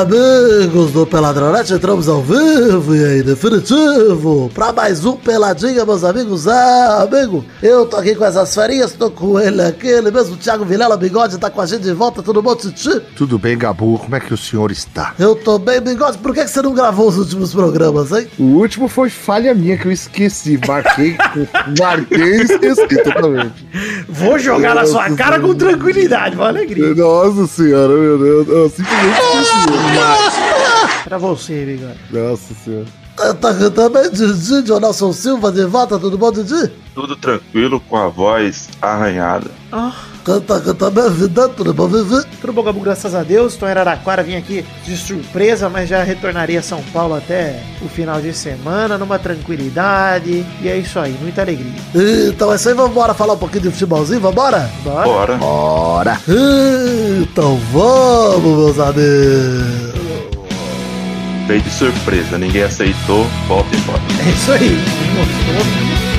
kitabı amigos do Peladronete, entramos ao vivo e em definitivo para mais um Peladinha, meus amigos. Ah, amigo, eu tô aqui com essas ferinhas, tô com ele aqui, ele mesmo, Thiago Vilela Bigode, tá com a gente de volta, tudo bom, Titi? Tudo bem, Gabu? Como é que o senhor está? Eu tô bem, Bigode, por que, que você não gravou os últimos programas, hein? O último foi falha minha que eu esqueci, marquei, marquei e esqueci totalmente. Vou jogar na sua cara com tranquilidade, com alegria. Nossa senhora, meu Deus, eu simplesmente esqueci. Pra você, Bigode. Nossa senhora. Tá, tá também, Didi, Jonelson Silva, de volta, tudo bom, Didi? Tudo tranquilo, com a voz arranhada. Canta, canta minha vida, tudo bom, Vivi? Tudo bom, Gabu? Graças a Deus. Estou em Araraquara, vim aqui de surpresa, mas já retornaria a São Paulo até o final de semana, numa tranquilidade. E é isso aí, muita alegria. Então é isso aí, vambora falar um pouquinho de futebolzinho, vambora? Bora? Bora. Bora. Então vamos, meus amigos. Veio de surpresa, ninguém aceitou, volta embora. É isso aí. Gostou?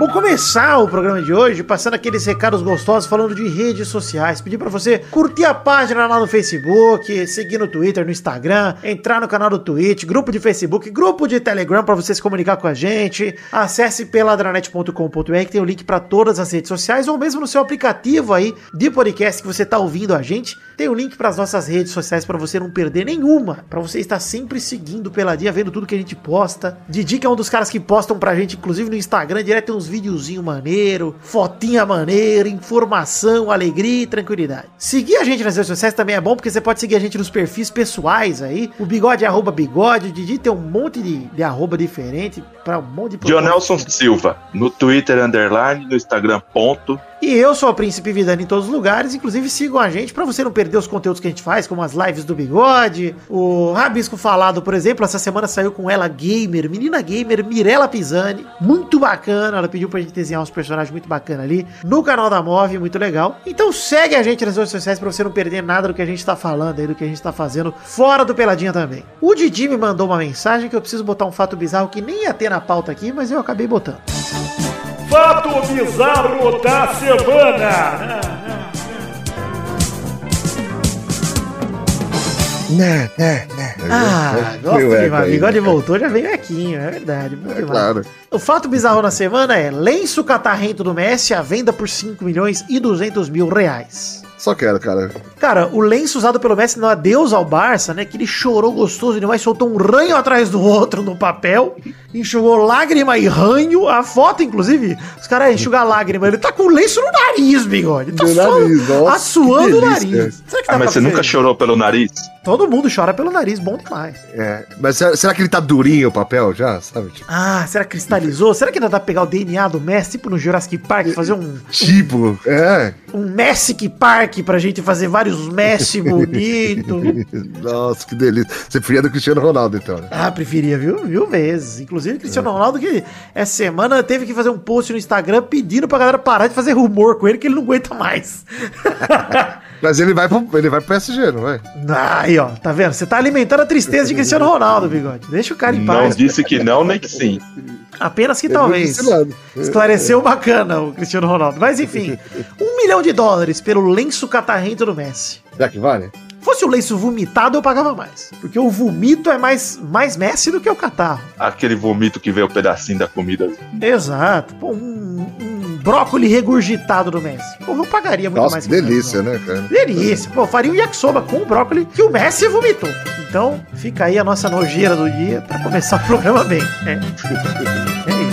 Vou começar o programa de hoje passando aqueles recados gostosos falando de redes sociais. Pedir pra você curtir a página lá no Facebook, seguir no Twitter, no Instagram, entrar no canal do Twitch, grupo de Facebook, grupo de Telegram pra você se comunicar com a gente. Acesse peladranet.com.br que tem o link pra todas as redes sociais ou mesmo no seu aplicativo aí de podcast que você tá ouvindo a gente. Tem o link pras nossas redes sociais pra você não perder nenhuma, Pra você estar sempre seguindo Peladinha, vendo tudo que a gente posta. Didi que é um dos caras que postam pra gente, inclusive no Instagram, direto uns videozinho maneiro, fotinha maneira, informação, alegria e tranquilidade. Seguir a gente nas redes sociais também é bom, porque você pode seguir a gente nos perfis pessoais aí. O bigode é arroba bigode, o Didi tem um monte de, de arroba diferente pra um monte de Dionelson Silva, no Twitter underline, no Instagram ponto. E eu sou o Príncipe Vidani em todos os lugares, inclusive sigam a gente pra você não perder os conteúdos que a gente faz, como as lives do Bigode, o Rabisco Falado, por exemplo, essa semana saiu com ela gamer, menina gamer, Mirella Pisani, muito bacana, ela pediu pra gente desenhar uns personagens muito bacana ali, no canal da Move, muito legal. Então segue a gente nas redes sociais pra você não perder nada do que a gente tá falando aí, do que a gente tá fazendo fora do Peladinha também. O Didi me mandou uma mensagem que eu preciso botar um fato bizarro que nem ia ter na pauta aqui, mas eu acabei botando. Fato bizarro da semana. Né, né, né. Ah, gosto demais. aí, Bigode né? voltou, já veio aquinho, é verdade. Bom demais. Claro. O fato bizarro na semana é lenço catarrento do Messi à venda por 5 milhões e 200 mil reais. Só quero, cara. Cara, o lenço usado pelo Messi no adeus ao Barça, né? Que ele chorou gostoso demais, soltou um ranho atrás do outro no papel, enxugou lágrima e ranho. A foto, inclusive, os caras enxugam lágrima. Ele tá com o lenço no nariz, bigode. Ele tá assuando o que delícia. nariz. Será que dá Ah, mas pra você nunca chorou pelo nariz? Todo mundo chora pelo nariz, bom demais. É, mas será, que ele tá durinho o papel já, sabe? Tipo, Ah, será que cristalizou? Será que ainda dá pra pegar o DNA do Messi, tipo no Jurassic Park, fazer um, tipo é. um Messic Park pra gente fazer vários Messi bonito? Nossa, que delícia. Você preferia do Cristiano Ronaldo, então, né? Ah, preferia, viu? Mil vezes. Inclusive, Cristiano Ronaldo, que essa semana teve que fazer um post no Instagram pedindo pra galera parar de fazer rumor com ele, que ele não aguenta mais. Mas ele vai pro, ele vai pro PSG, não vai? Aí, ó, tá vendo? Você tá alimentando a tristeza de Cristiano Ronaldo, bigode. Deixa o cara em Não paz. disse que não, nem que sim. Apenas que não talvez. Esclareceu bacana o Cristiano Ronaldo. Mas enfim, um milhão de dólares pelo lenço catarrento do Messi. Será que vale? Fosse o lenço vomitado, eu pagava mais. Porque o vomito é mais, mais Messi do que o catarro. Aquele vomito que vê o pedacinho da comida. Exato. Pô, um, um brócolis regurgitado do Messi. Pô, eu pagaria muito Nossa, mais que delícia, não. né, cara? Delícia. Pô, faria um yakisoba com o brócolis que o Messi vomitou. Então, fica aí a nossa nojeira do dia pra começar o programa bem. É, é isso.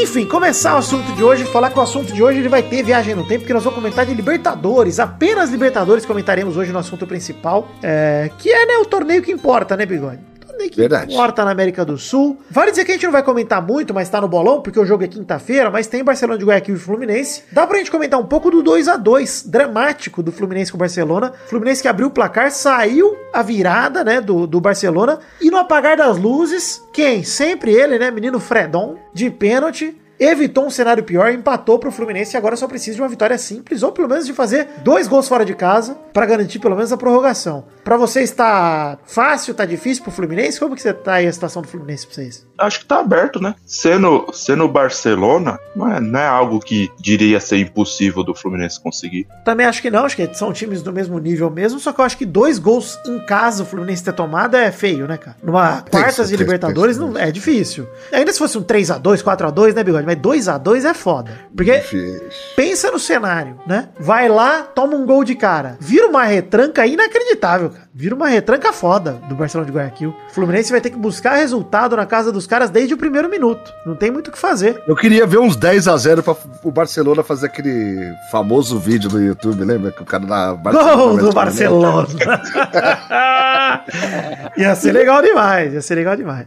Enfim, começar o assunto de hoje, falar que o assunto de hoje ele vai ter viagem no tempo, porque nós vamos comentar de Libertadores, apenas Libertadores comentaremos hoje no assunto principal, é, que é né, o torneio que importa, né, Bigode? Nem que Verdade. importa na América do Sul. Vale dizer que a gente não vai comentar muito, mas tá no bolão, porque o jogo é quinta-feira, mas tem Barcelona de Guayaquil e Fluminense. Dá pra gente comentar um pouco do 2 a 2 dramático do Fluminense com o Barcelona. Fluminense que abriu o placar, saiu a virada, né, do, do Barcelona. E no apagar das luzes, quem? Sempre ele, né, menino Fredon, de pênalti. Evitou um cenário pior, empatou pro Fluminense e agora só precisa de uma vitória simples, ou pelo menos de fazer dois gols fora de casa, pra garantir pelo menos a prorrogação. Pra você está fácil, tá difícil pro Fluminense? Como que você tá aí a situação do Fluminense pra vocês? Acho que tá aberto, né? Sendo, sendo o Barcelona, não é, não é algo que diria ser impossível do Fluminense conseguir. Também acho que não, acho que são times do mesmo nível mesmo, só que eu acho que dois gols em casa o Fluminense ter tomado é feio, né, cara? Numa quartas de tem- Libertadores tem- não, é difícil. Ainda se fosse um 3x2, 4x2, né, Bigode? Mas 2x2 é foda. Porque Difícil. pensa no cenário, né? Vai lá, toma um gol de cara. Vira uma retranca inacreditável, cara. Vira uma retranca foda do Barcelona de Guayaquil. O Fluminense vai ter que buscar resultado na casa dos caras desde o primeiro minuto. Não tem muito o que fazer. Eu queria ver uns 10 a 0 pra o Barcelona fazer aquele famoso vídeo do YouTube, lembra? Que o cara da Gol do Barcelona. ia ser legal demais, ia ser legal demais.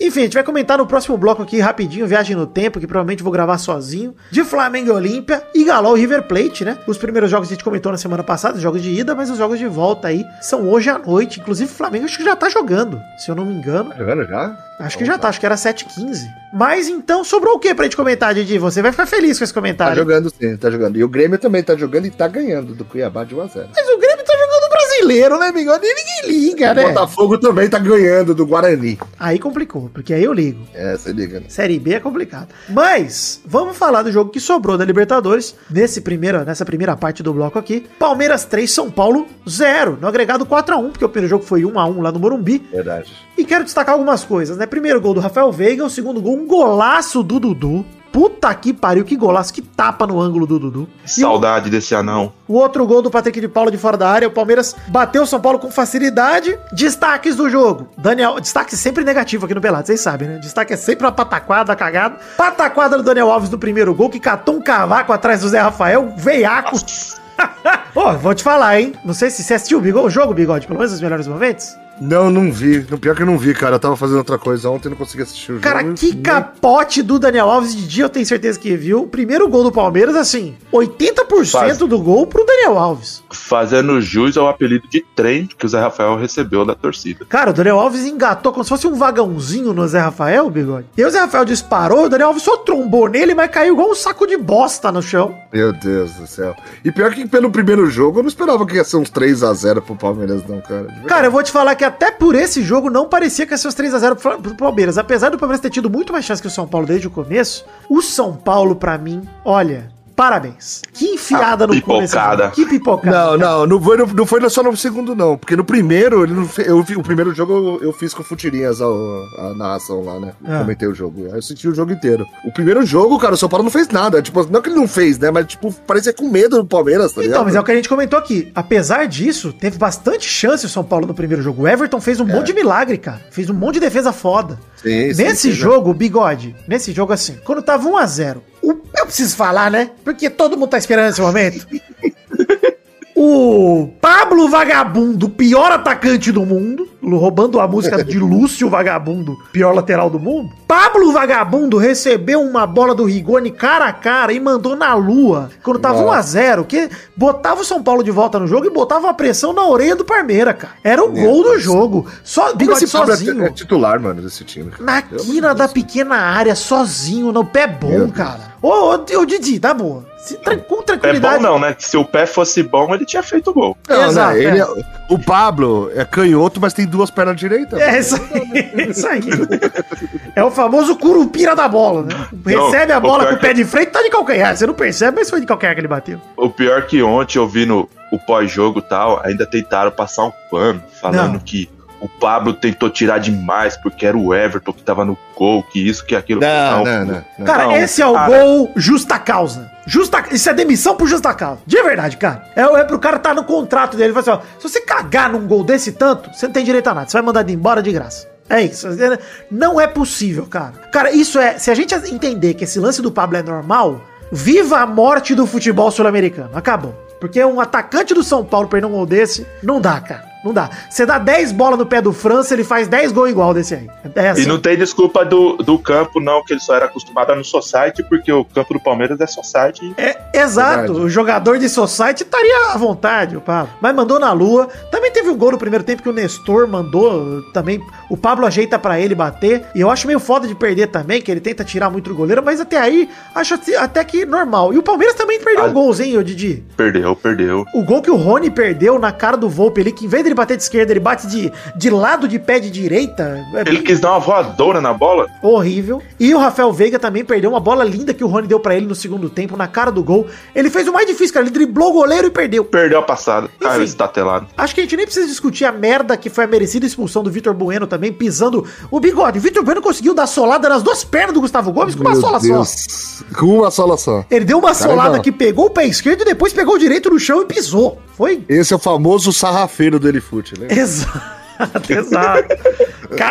Enfim, a gente vai comentar no próximo bloco aqui rapidinho, Viagem no Tempo, que provavelmente vou gravar sozinho, de Flamengo e Olímpia e Galol e River Plate, né? Os primeiros jogos a gente comentou na semana passada, os jogos de ida, mas os jogos de volta aí são hoje à noite. Inclusive o Flamengo acho que já tá jogando, se eu não me engano. Jogando já? Acho que já tá, acho que era 7h15. Mas então sobrou o que pra gente comentar, Didi? Você vai ficar feliz com esse Tá comentário. jogando sim, tá jogando. E o Grêmio também tá jogando e tá ganhando do Cuiabá de 1 a 0 Mas o tá brasileiro, né? E ninguém liga, O né? Botafogo também tá ganhando do Guarani. Aí complicou, porque aí eu ligo. É, você liga, né? Série B é complicado. Mas, vamos falar do jogo que sobrou da Libertadores, nesse primeira, nessa primeira parte do bloco aqui. Palmeiras 3, São Paulo 0, no agregado 4x1, porque o primeiro jogo foi 1x1 lá no Morumbi. Verdade. E quero destacar algumas coisas, né? Primeiro gol do Rafael Veiga, o segundo gol, um golaço do Dudu. Puta que pariu, que golaço, que tapa no ângulo do Dudu. E o- Saudade desse anão. o outro gol do Patrick de Paula de fora da área, o Palmeiras bateu o São Paulo com facilidade. Destaques do jogo. Daniel, destaque sempre negativo aqui no Pelado, vocês sabem, né? Destaque é sempre uma pataquada, cagada. Pataquada do Daniel Alves no primeiro gol, que catou um cavaco atrás do Zé Rafael, veiaco. Ô, vou te falar, hein? Não sei se você assistiu o, bigode, o jogo, Bigode, pelo menos os melhores momentos. Não, não vi. No pior que eu não vi, cara. Eu tava fazendo outra coisa ontem, não consegui assistir o Cara, jogo. que capote do Daniel Alves de dia, eu tenho certeza que viu. O primeiro gol do Palmeiras, assim, 80% Faz. do gol pro Daniel Alves. Fazendo jus ao apelido de trem que o Zé Rafael recebeu da torcida. Cara, o Daniel Alves engatou como se fosse um vagãozinho no Zé Rafael, bigode. E o Zé Rafael disparou, o Daniel Alves só trombou nele, mas caiu igual um saco de bosta no chão. Meu Deus do céu. E pior que pelo primeiro jogo, eu não esperava que ia ser uns 3 a 0 pro Palmeiras, não, cara. Cara, eu vou te falar que até por esse jogo não parecia que ia ser os 3x0 pro Palmeiras. Apesar do Palmeiras ter tido muito mais chance que o São Paulo desde o começo, o São Paulo, pra mim, olha, parabéns. Que enfiada Ah, no pipocada. Que pipocada. Não, não, não foi, não foi só no segundo, não. Porque no primeiro, ele não eu, vi- o primeiro jogo eu, eu fiz com futirinhas a, a narração lá, né? Ah. Comentei o jogo. Aí eu senti o jogo inteiro. O primeiro jogo, cara, o São Paulo não fez nada. Tipo, não que ele não fez, né? Mas, tipo, parecia com medo do Palmeiras, tá Então, ligado? mas é o que a gente comentou aqui. Apesar disso, teve bastante chance o São Paulo no primeiro jogo. O Everton fez um monte de milagre, cara. Fez um monte de defesa foda. Sim, sim, Nesse sim, né? jogo, bigode, nesse jogo assim, quando tava 1x0, o- eu preciso falar, né? Porque todo mundo tá esperando esse momento. O Pablo Vagabundo, pior atacante do mundo, roubando a música de Lúcio Vagabundo, pior lateral do mundo. Pablo Vagabundo recebeu uma bola do Rigoni cara a cara e mandou na lua, quando tava Nossa. 1x0, que botava o São Paulo de volta no jogo e botava uma pressão na orelha do Parmeira, cara. Era o Meu gol do Deus. jogo. Só, Como esse é- sozinho. é titular, mano, desse time. Na quina da pequena área, sozinho, no pé bom, Meu cara. Ô, ô, ô, Didi, tá boa. Se, com É tranquilidade. bom não, né? Se o pé fosse bom, ele tinha feito gol. Não, Exato, né? Ele é. é- o Pablo é canhoto, mas tem duas pernas direitas. É isso aí, isso aí. É o famoso curupira da bola, né? Recebe a o bola pior com o que- pé de frente, tá de calcanhar. Você não percebe, mas foi de calcanhar que ele bateu. O pior que ontem, ouvindo o pós-jogo e tal, ainda tentaram passar um pano, falando Não. que o Pablo tentou tirar demais porque era o Everton que tava no gol, que isso, que aquilo. Não, não, não. não. Cara, Não, esse é o cara. gol justa causa. Justa, isso é demissão por justa causa. De verdade, cara. É, é pro cara tá no contrato dele. Ele fala assim, ó, se você cagar num gol desse tanto, você não tem direito a nada. Você vai mandar ele embora de graça. É isso. Não é possível, cara. Cara, isso é. Se a gente entender que esse lance do Pablo é normal, viva a morte do futebol sul-americano. Acabou. Porque um atacante do São Paulo perder um gol desse, não dá, cara. Não dá. Você dá 10 bolas no pé do França, ele faz 10 gols igual desse aí. É assim. E não tem desculpa do, do campo, não, que ele só era acostumado a no Society, porque o campo do Palmeiras é Society. É, exato. Verdade. O jogador de Society estaria à vontade, o Pablo. Mas mandou na lua. Também teve um gol no primeiro tempo que o Nestor mandou também. O Pablo ajeita pra ele bater. E eu acho meio foda de perder também, que ele tenta tirar muito do goleiro. Mas até aí, acho até- até que normal. E o Palmeiras também perdeu Ah. um golzinho, Didi. Perdeu, perdeu. O gol que o Rony perdeu na cara do Volpe ali, que em vez dele bater de esquerda, ele bate de, de lado de pé de direita. É Ele quis dar uma voadora na bola. horrível. E o Rafael Veiga também perdeu uma bola linda que o Rony deu pra ele no segundo tempo, na cara do gol. Ele fez o mais difícil, cara. Ele driblou o goleiro e perdeu. Perdeu a passada. Cara, Enfim. esse tá telado. Acho que a gente nem precisa discutir a merda que foi a merecida expulsão do Vitor Bueno também, pisando o bigode. O Vitor Bueno conseguiu dar solada nas duas pernas do Gustavo Gomes com uma Meu sola só. Deus. Com uma sola só. Ele deu uma Cara, solada não. que pegou o pé esquerdo e depois pegou o direito no chão e pisou. Foi Esse é o famoso sarrafeiro do Elifute, né? Exato, exato.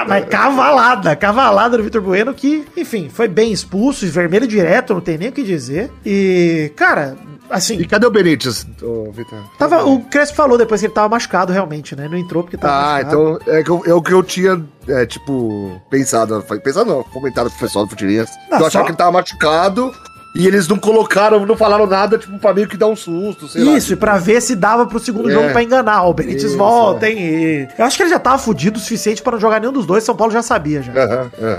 Mas cavalada, cavalada do Vitor Bueno, que, enfim, foi bem expulso, vermelho direto, não tem nem o que dizer. E, cara, assim, E cadê o Benítez, Vitor? tava, o Crespo falou depois que ele tava machucado realmente, né? Não entrou porque tava Ah, machucado. então é, que eu- é o que eu tinha, é, tipo, pensado. Pensado não, comentado com o pessoal do Futirinhas. Eu achava só- que ele tava machucado e eles não colocaram, não falaram nada, tipo, pra meio que dar um susto, sei lá. Isso, e pra ver se dava pro segundo É. jogo pra enganar. O Benítez Isso, volta, é. hein? E... Eu acho que ele já tava fudido o suficiente pra não jogar nenhum dos dois. São Paulo já sabia já.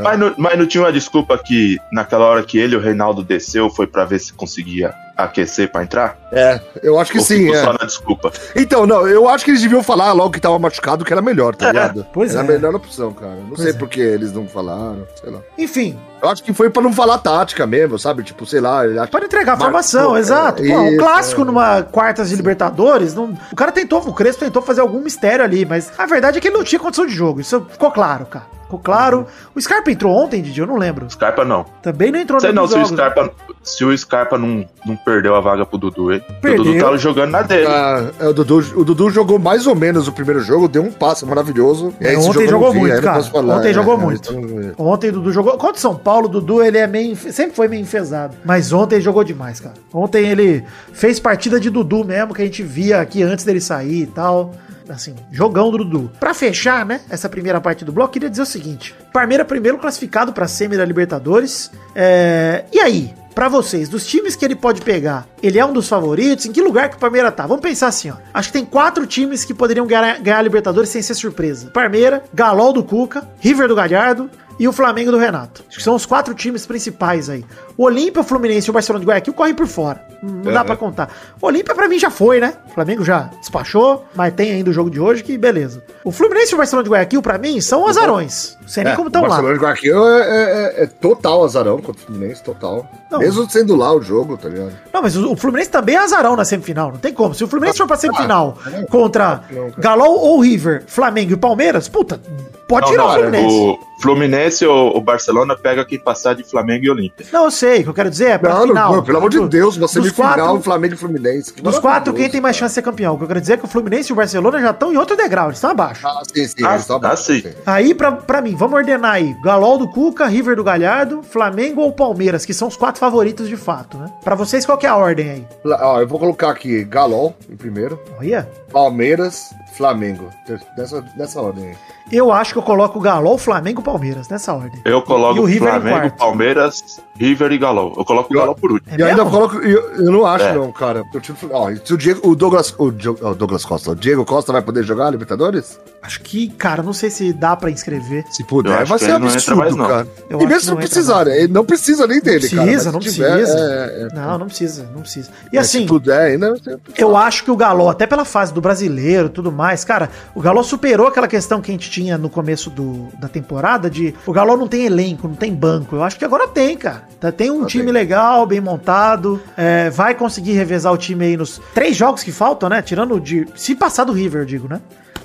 Mas não, mas não tinha uma desculpa que naquela hora que ele e o Reinaldo desceu foi pra ver se conseguia aquecer pra entrar? É, eu acho que Ou sim, é. só na desculpa? Então, não, eu acho que eles deviam falar logo que tava machucado, que era melhor, tá É, ligado? pois era é. a melhor opção, cara. Não Pois sei é. por que eles não falaram, sei lá. Enfim, Eu acho que foi pra não falar tática mesmo, sabe? Tipo, sei lá. ele acha- Pode entregar Marcou, formação, é, exato. Pô, um clássico é. numa quartas de Libertadores. não- O cara tentou, o Crespo tentou fazer algum mistério ali, mas a verdade é que ele não tinha condição de jogo. Isso ficou claro, cara. Ficou claro. Uhum. O Scarpa entrou ontem, Didi, eu não lembro. Scarpa não. Também não entrou Sei não, se o jogos. Scarpa, se o Scarpa não, não perdeu a vaga pro Dudu, hein? Perdeu. O Dudu tava jogando na dele. Ah, é, o, Dudu, o Dudu jogou mais ou menos o primeiro jogo, deu um passe maravilhoso. E É, Ontem jogou vi, muito, cara. falar, Ontem é, jogou é, muito. então, Ontem o Dudu jogou. Contra o São Paulo, o Dudu ele é meio. Sempre foi meio enfesado. Mas ontem ele jogou demais, cara. Ontem ele fez partida de Dudu mesmo, que a gente via aqui antes dele sair e tal. Assim, jogão do Dudu. Pra fechar, né, essa primeira parte do bloco, queria dizer o seguinte: Parmeira primeiro classificado pra semi da Libertadores. É, E aí? Pra vocês, dos times que ele pode pegar, ele é um dos favoritos? Em que lugar que o Parmeira tá? Vamos pensar assim, ó. Acho que tem quatro times que poderiam ganhar, ganhar a Libertadores sem ser surpresa. Parmeira, Galol do Cuca, River do Galhardo e o Flamengo do Renato. Acho que são os quatro times principais aí. O Olímpia, o Fluminense e o Barcelona de Guayaquil correm por fora. Não dá É. pra contar. O Olímpia pra mim já foi, né? O Flamengo já despachou, mas tem ainda o jogo de hoje que beleza. O Fluminense e o Barcelona de Guayaquil pra mim são azarões. Não sei nem É, como o estão lá. Barcelona de Guayaquil é, é- é total azarão contra o Fluminense, total. Não. Mesmo sendo lá o jogo, tá ligado? Não, mas o o Fluminense também é azarão na semifinal, não tem como. Se o Fluminense for pra semifinal Ah, não. contra Não. Galol ou River, Flamengo e Palmeiras, puta, pode Não, tirar não, o Fluminense. o Fluminense ou Barcelona pega quem passar de Flamengo e Olímpia. Não, eu sei, o que eu quero dizer é pra Não, final. não, pelo amor de Do- Deus, dos semifinal, quatro- Flamengo e Fluminense. que Dos quatro, quem tem mais chance de ser campeão? O que eu quero dizer é que o Fluminense e o Barcelona já estão em outro degrau, eles estão abaixo. Ah, sim, sim, Ah, eles estão ah, abaixo, sim. sim. Aí, pra, pra mim, vamos ordenar aí. Galol do Cuca, River do Galhardo, Flamengo ou Palmeiras, que são os quatro favoritos de fato, né? Pra vocês, qual que é a ordem aí? Ó, eu vou colocar aqui Galol em primeiro, Olha, Palmeiras, Flamengo. Nessa, nessa ordem aí. Eu acho que eu coloco Galol, Flamengo e Palmeiras, nessa ordem. Eu coloco E o River Flamengo. Palmeiras, River e Galo. Eu coloco o Galo por último. É e ainda coloco. Eu, eu não acho, É. não, cara. Eu tiro, ó, se o, Diego, o Douglas. O, o Douglas Costa. O Diego Costa vai poder jogar Libertadores? Acho que, cara, não sei se dá pra inscrever. Se puder, vai ser não absurdo, mais, não. cara. Eu e mesmo se não não precisar, mais. né? Ele não precisa nem dele, cara. precisa, mas não se tiver, precisa. é, é, Não, não precisa, não precisa. E é, assim, se puder ainda. Eu acho que o Galo, até pela fase do brasileiro e tudo mais, cara, o Galo superou aquela questão que a gente tinha no começo do, da temporada de o Galo não tem elenco, não tem banco. Eu acho que agora tem, cara. Tá- Tem um Ah, time tem. legal, bem montado, é, vai conseguir revezar o time aí nos três jogos que faltam, né? Tirando de. Se passar do River, eu digo, né?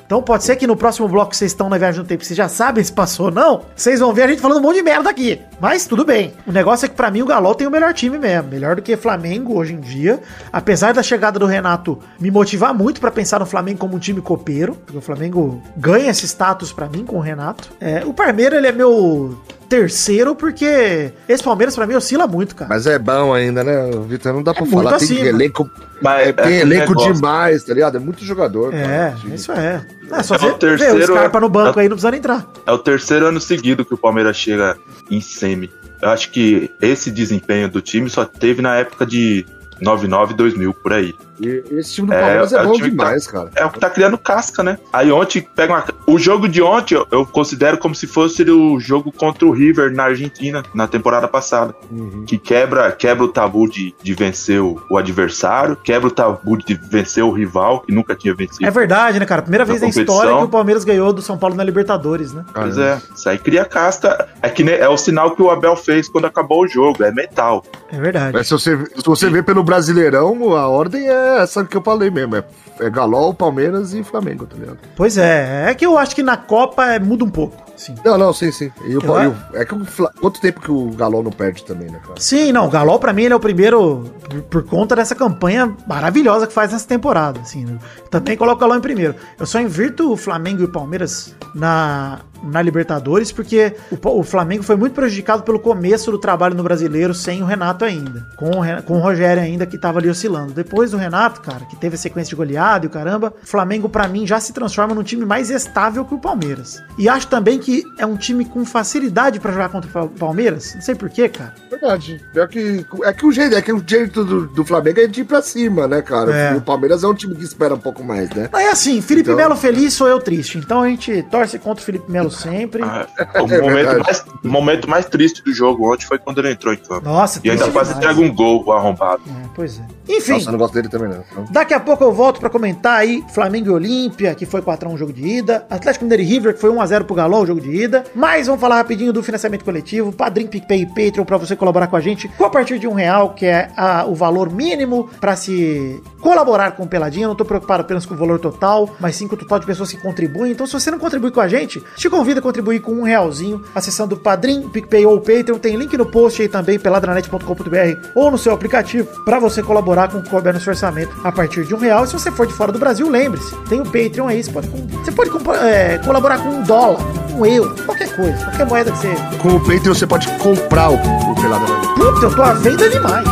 Então pode ser que no próximo bloco que vocês estão na viagem no tempo, vocês já sabem se passou ou não, vocês vão ver a gente falando um monte de merda aqui. Mas tudo bem. O negócio é que pra mim o Galo tem o melhor time mesmo. Melhor do que Flamengo hoje em dia. Apesar da chegada do Renato me motivar muito pra pensar no Flamengo como um time copeiro. Porque o Flamengo ganha esse status pra mim com o Renato. É, o Parmeira, ele é meu terceiro, porque esse Palmeiras pra mim oscila muito, cara. Mas é bom ainda, né, Vitor? Não dá pra É muito falar. Tem acima. elenco, Mas é, tem aquele elenco demais, tá ligado? É muito jogador. É, cara. Isso é. É só É o você ver o terceiro- Scarpa no banco aí, não precisa nem entrar. É o terceiro ano seguido que o Palmeiras chega em semi. Eu acho que esse desempenho do time só teve na época de 99, 2000, por aí. E esse time do É, Palmeiras é, é o bom tá- demais, cara. É o que tá criando casca, né? Aí ontem pega uma... O jogo de ontem eu- eu considero como se fosse o jogo contra o River na Argentina, na temporada passada. Uhum. Que quebra, quebra o tabu de, de vencer o, o adversário, quebra o tabu de vencer o rival, que nunca tinha vencido. É verdade, né, cara? Primeira Na vez na história que o Palmeiras ganhou do São Paulo na Libertadores, né? Pois é, isso aí cria casca. É que é o sinal que o Abel fez quando acabou o jogo, é metal. É verdade. Mas se você, se você vê pelo Brasileirão, a ordem é essa que eu falei mesmo. É, é Galol, Palmeiras e Flamengo, tá ligado? Pois é, é que eu acho que na Copa é, muda um pouco. Sim. Não, não, sim, sim. E o, Eu- é que o quanto tempo que o Galol não perde também, né, cara? Sim, não, o Galol pra mim ele é o primeiro por, por conta dessa campanha maravilhosa que faz nessa temporada, assim. né? Também coloco o Galol em primeiro. Eu só invirto o Flamengo e o Palmeiras na, na Libertadores porque o, o Flamengo foi muito prejudicado pelo começo do trabalho no Brasileiro sem o Renato ainda, com o, com o Rogério ainda que tava ali oscilando. Depois do Renato, cara, que teve a sequência de goleada e o caramba, o Flamengo pra mim já se transforma num time mais estável que o Palmeiras. E acho também que é um time com facilidade pra jogar contra o Pa- Palmeiras, não sei porquê, cara. Verdade. É que, é que o jeito, é que o jeito do, do Flamengo é de ir pra cima, né, cara? É. E o Palmeiras é um time que espera um pouco mais, né? Mas é assim, Felipe Então- Melo feliz, sou eu triste. Então a gente torce contra o Felipe Melo sempre. Ah, É o, momento verdade. mais, o momento mais triste do jogo ontem foi quando ele entrou em campo. Nossa, E ainda quase entrega um gol arrombado. É, pois é. Enfim, Nossa, eu não gosto dele também, não. Daqui a pouco eu volto pra comentar aí Flamengo e Olímpia, que foi 4x1 jogo de ida. Atlético Mineiro e River, que foi 1x0 pro Galol, jogo de ida. Mas vamos falar rapidinho do financiamento coletivo, Padrim, PicPay e Patreon pra você colaborar com a gente com a partir de um real, que é a- o valor mínimo pra se colaborar com o Peladinha. Eu não tô preocupado apenas com o valor total, mas sim com o total de pessoas que contribuem. Então, se você não contribui com a gente, te convido a contribuir com um realzinho, acessando o Padrim, PicPay ou Patreon. Tem link no post aí também, peladranet.com.br ou no seu aplicativo, pra você colaborar com o no seu orçamento a partir de um real. E se você for de fora do Brasil, lembre-se, tem o Patreon aí, você pode, você pode é, colaborar com um dólar, um euro, qualquer coisa, qualquer moeda que você... com o Patreon você pode comprar o, o Pelada. Puta, eu tô à venda demais.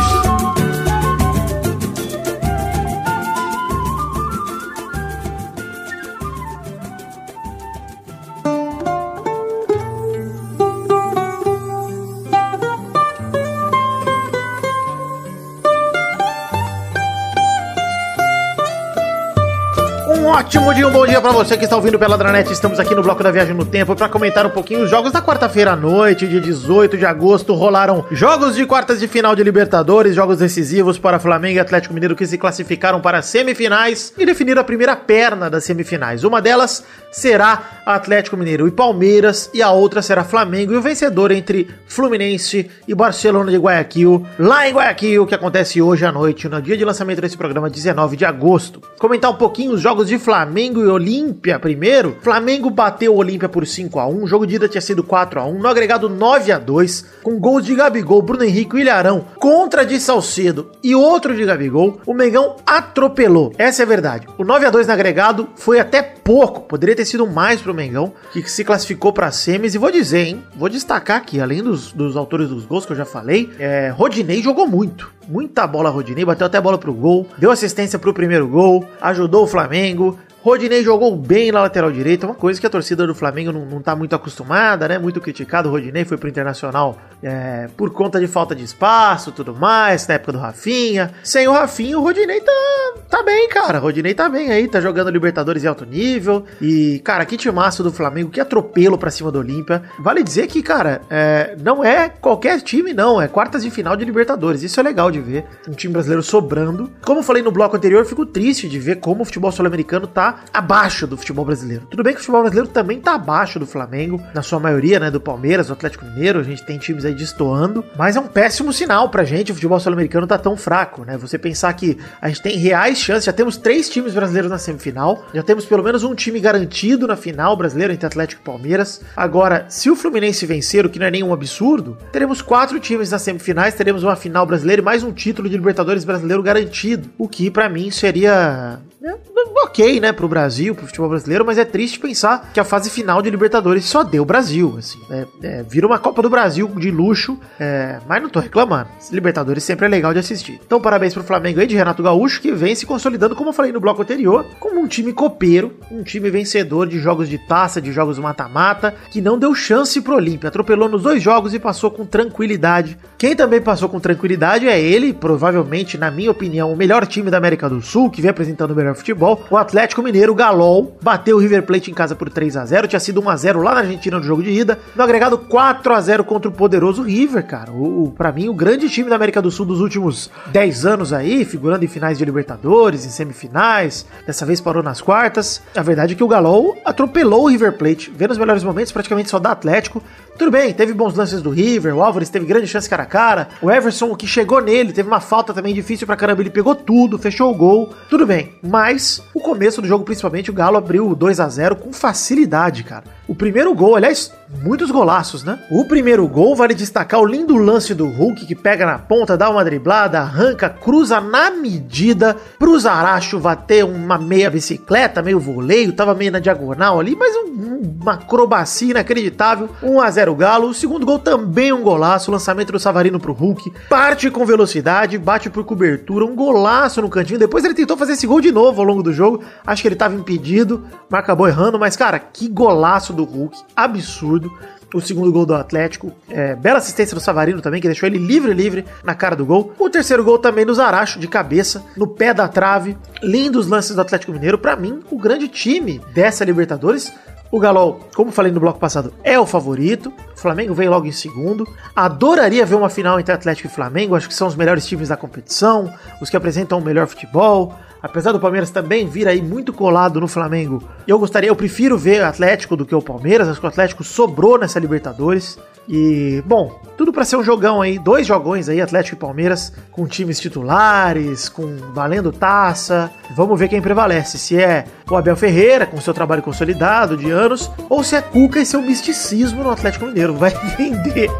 Ótimo dia, um bom dia pra você que está ouvindo pela Dranet. Estamos aqui no Bloco da Viagem no Tempo para comentar um pouquinho os jogos da quarta-feira à noite, dia 18 de agosto. Rolaram jogos de quartas de final de Libertadores, jogos decisivos para Flamengo e Atlético Mineiro que se classificaram para semifinais e definiram a primeira perna das semifinais. Uma delas será Atlético Mineiro e Palmeiras e a outra será Flamengo e o vencedor entre Fluminense e Barcelona de Guayaquil, lá em Guayaquil, que acontece hoje à noite, no dia de lançamento desse programa, 19 de agosto. Comentar um pouquinho os jogos de Flamengo e Olímpia primeiro. Flamengo bateu o Olímpia por 5 a 1 o jogo de ida tinha sido 4 a 1 no agregado 9 a 2 com gols de Gabigol, Bruno Henrique e Ilharão, contra de Salcedo e outro de Gabigol, o Mengão atropelou. Essa é a verdade. O 9 a 2 no agregado foi até pouco, poderia ter sido mais pro Mengão, que se classificou para semis. E vou dizer, hein, vou destacar aqui, além dos, dos autores dos gols que eu já falei, é, Rodinei jogou muito. Muita bola Rodinei, bateu até bola pro gol, deu assistência pro primeiro gol, ajudou o Flamengo. Rodinei jogou bem na lateral direita, uma coisa que a torcida do Flamengo não, não tá muito acostumada, né? Muito criticado. O Rodinei foi pro Internacional é, por conta de falta de espaço tudo mais, na época do Rafinha. Sem o Rafinha, o Rodinei tá, tá bem, cara. O Rodinei tá bem aí, tá jogando Libertadores em alto nível. E, cara, que timaço do Flamengo, que atropelo pra cima do Olímpia. Vale dizer que, cara, é, não é qualquer time, não. É quartas de final de Libertadores. Isso é legal de ver. Um time brasileiro sobrando. Como eu falei no bloco anterior, fico triste de ver como o futebol sul-americano tá abaixo do futebol brasileiro. Tudo bem que o futebol brasileiro também tá abaixo do Flamengo, na sua maioria, né? Do Palmeiras, do Atlético Mineiro. A gente tem times aí destoando. Mas é um péssimo sinal pra gente. O futebol sul-americano tá tão fraco, né? Você pensar que a gente tem reais chances. Já temos três times brasileiros na semifinal. Já temos pelo menos um time garantido na final brasileiro entre Atlético e Palmeiras. Agora, se o Fluminense vencer, o que não é nenhum absurdo, teremos quatro times nas semifinais, teremos uma final brasileira e mais um título de Libertadores brasileiro garantido. O que pra mim seria. É, ok, né, pro Brasil, pro futebol brasileiro, mas é triste pensar que a fase final de Libertadores só deu Brasil, assim, é, é, vira uma Copa do Brasil de luxo, é, mas não tô reclamando. Libertadores sempre é legal de assistir. Então, parabéns pro Flamengo aí de Renato Gaúcho, que vem se consolidando, como eu falei no bloco anterior, como um time copeiro, um time vencedor de jogos de taça, de jogos mata-mata, que não deu chance pro Olímpia, atropelou nos dois jogos e passou com tranquilidade. Quem também passou com tranquilidade é ele, provavelmente, na minha opinião, o melhor time da América do Sul, que vem apresentando o melhor futebol, o Atlético Mineiro, o Galol, bateu o River Plate em casa por 3 a 0 tinha sido 1 a 0 lá na Argentina no jogo de ida, no agregado 4 a 0 contra o poderoso River, cara. O, o para mim, o grande time da América do Sul dos últimos 10 anos aí, figurando em finais de Libertadores, em semifinais, dessa vez parou nas quartas. A verdade é que o Galol atropelou o River Plate, vendo os melhores momentos praticamente só da Atlético. Tudo bem, teve bons lances do River, o Álvares teve grande chance cara a cara, o Everson, o que chegou nele, teve uma falta também difícil pra caramba, ele pegou tudo, fechou o gol, tudo bem. Mas o começo do jogo, principalmente, o Galo abriu 2 a 0 com facilidade, cara. O primeiro gol, aliás, muitos golaços, né? O primeiro gol vale destacar o lindo lance do Hulk que pega na ponta, dá uma driblada, arranca, cruza na medida pro Zaracho bater uma meia bicicleta, meio voleio, tava meio na diagonal ali, mas um, uma acrobacia inacreditável. 1 a 0 Galo. O segundo gol também um golaço, lançamento do Savarino pro Hulk, parte com velocidade, bate por cobertura, um golaço no cantinho. Depois ele tentou fazer esse gol de novo ao longo do jogo. Acho que ele tava impedido, mas acabou errando, mas cara, que golaço do Hulk, absurdo. O segundo gol do Atlético, é, bela assistência do Savarino também, que deixou ele livre, livre na cara do gol. O terceiro gol também do Zaracho, de cabeça, no pé da trave. Lindos lances do Atlético Mineiro. Para mim, o grande time dessa Libertadores. O Galol, como falei no bloco passado, é o favorito. O Flamengo vem logo em segundo. Adoraria ver uma final entre Atlético e Flamengo. Acho que são os melhores times da competição, os que apresentam o melhor futebol. Apesar do Palmeiras também vir aí muito colado no Flamengo, eu gostaria, eu prefiro ver o Atlético do que o Palmeiras. Acho que o Atlético sobrou nessa Libertadores. E, bom, tudo para ser um jogão aí, dois jogões aí, Atlético e Palmeiras, com times titulares, com valendo taça. Vamos ver quem prevalece, se é o Abel Ferreira, com seu trabalho consolidado de anos, ou se é Cuca e seu misticismo no Atlético Mineiro. Vai vender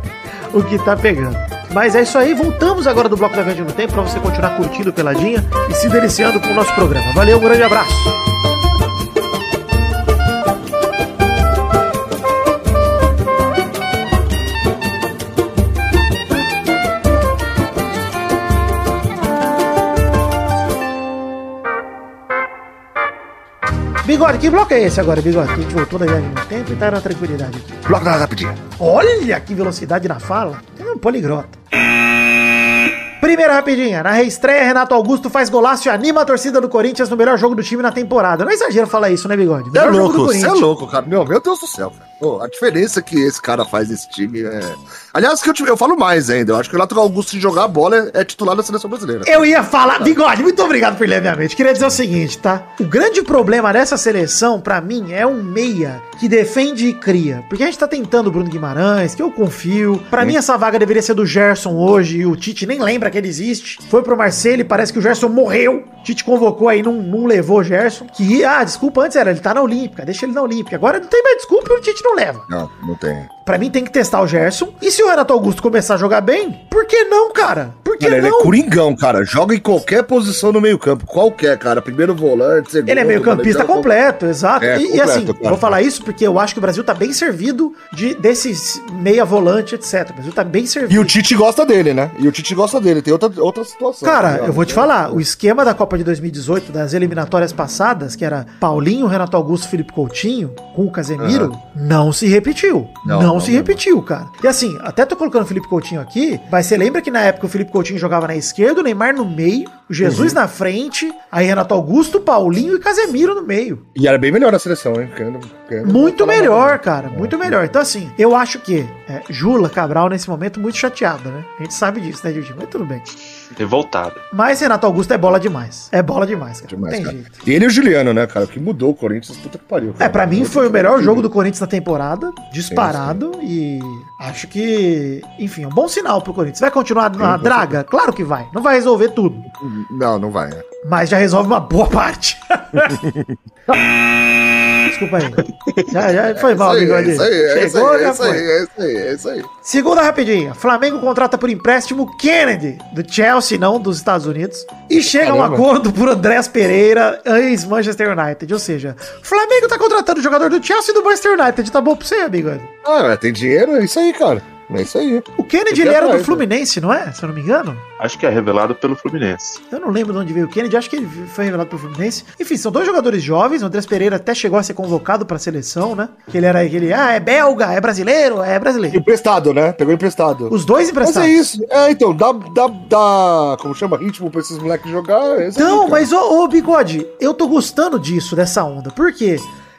o que tá pegando. Mas é isso aí, voltamos agora do Bloco da Viagem no Tempo para você continuar curtindo Peladinha e se deliciando com o nosso programa. Valeu, um grande abraço! Bigode, que bloco é esse agora, Bigode? A gente voltou da viagem no tempo e tá na tranquilidade aqui. Bloco da rapidinha. Olha que velocidade na fala. É um poligrota. Primeira rapidinha. Na reestreia, Renato Augusto faz golaço e anima a torcida do Corinthians no melhor jogo do time na temporada. Não é exagero falar isso, né, Bigode? Você é Melhor do louco, você é louco, cara. Meu, meu Deus do céu, a diferença que esse cara faz nesse time é. Aliás, que eu, eu falo mais ainda. Eu acho que o Renato Augusto, se jogar a bola, é, é titular da seleção brasileira. Eu ia falar, Bigode, muito obrigado por ler minha mente. Queria dizer o seguinte, tá? O grande problema dessa seleção, pra mim, é um meia que defende e cria. Porque a gente tá tentando o Bruno Guimarães, que eu confio. Pra mim, essa vaga deveria ser do Gerson hoje, e o Tite nem lembra que ele existe. Foi pro Marcelo e parece que o Gerson morreu. Tite convocou aí, não, não levou o Gerson. Que, ah, desculpa, antes era, ele tá na Olímpica, deixa ele na Olímpica. Agora não tem mais desculpa e o Tite não leva. Não, não tem. Pra mim tem que testar o Gerson. E se o Renato Augusto começar a jogar bem, por que não, cara? Por que Cara, ele é não? coringão, cara. Joga em qualquer posição no meio-campo. Qualquer, cara. Primeiro volante, segundo. Ele é meio campista lateral. completo, exato. É, e, e completo, assim, claro. eu vou falar isso porque eu acho que o Brasil tá bem servido de desses meia volante, etc. O Brasil tá bem servido. E o Tite gosta dele, né? E o Tite gosta dele. Tem outra, outra situação. Cara, tá eu vou te falar, o esquema da Copa de 2018, das eliminatórias passadas, que era Paulinho, Renato Augusto, Felipe Coutinho, com o Casemiro, não se repetiu. Não, Não, não, se repetiu, cara. E assim, até tô colocando o Felipe Coutinho aqui, mas você lembra que na época o Felipe Coutinho jogava na esquerda, o Neymar no meio, o Jesus Uhum. na frente, aí Renato Augusto, Paulinho e Casemiro no meio. E era bem melhor a seleção, hein? Querendo- querendo Muito melhor, nada. cara. Muito melhor. Então, assim, eu acho que é, Jula Cabral, nesse momento, muito chateada, né? A gente sabe disso, né, Didi? Mas tudo bem. Revoltado. Mas Renato Augusto é bola demais. É bola demais, cara. Demais, não tem cara. jeito. E ele e o Juliano, né, cara? Que mudou o Corinthians, puta que pariu. É, cara. pra mim foi o melhor jogo do Corinthians na temporada, disparado, e acho que, enfim, é um bom sinal pro Corinthians. Vai continuar na draga? Claro que vai. Não vai resolver tudo, Não, não vai. é. mas já resolve uma boa parte. desculpa aí. Já, já foi mal, Isso aí, é bigode. isso aí, é isso Chegou, aí, é já isso aí, foi. é isso aí, é isso aí. Segunda rapidinha. Flamengo contrata por empréstimo Kennedy, do Chelsea, não dos Estados Unidos. E chega a um acordo por Andrés Pereira, ex-Manchester United. Ou seja, Flamengo tá contratando jogador do Chelsea e do Manchester United. Tá bom pra você, bigode? Ah, mas tem dinheiro, é isso aí, cara. É isso aí. O Kennedy ele era do né? Fluminense, não é? Se eu não me engano. Acho que é revelado pelo Fluminense. Eu não lembro de onde veio o Kennedy, acho que ele foi revelado pelo Fluminense. Enfim, são dois jogadores jovens. O Andrés Pereira até chegou a ser convocado pra seleção, né? Que ele era aquele, ah, é belga, é brasileiro, é brasileiro. Emprestado, né? Pegou emprestado. Os dois Mas emprestados. é isso. É, então, dá, dá, dá. Como chama? Ritmo pra esses moleques jogar. é isso aí, mas ô, ô, Bigode, eu tô gostando disso, dessa onda. Por quê?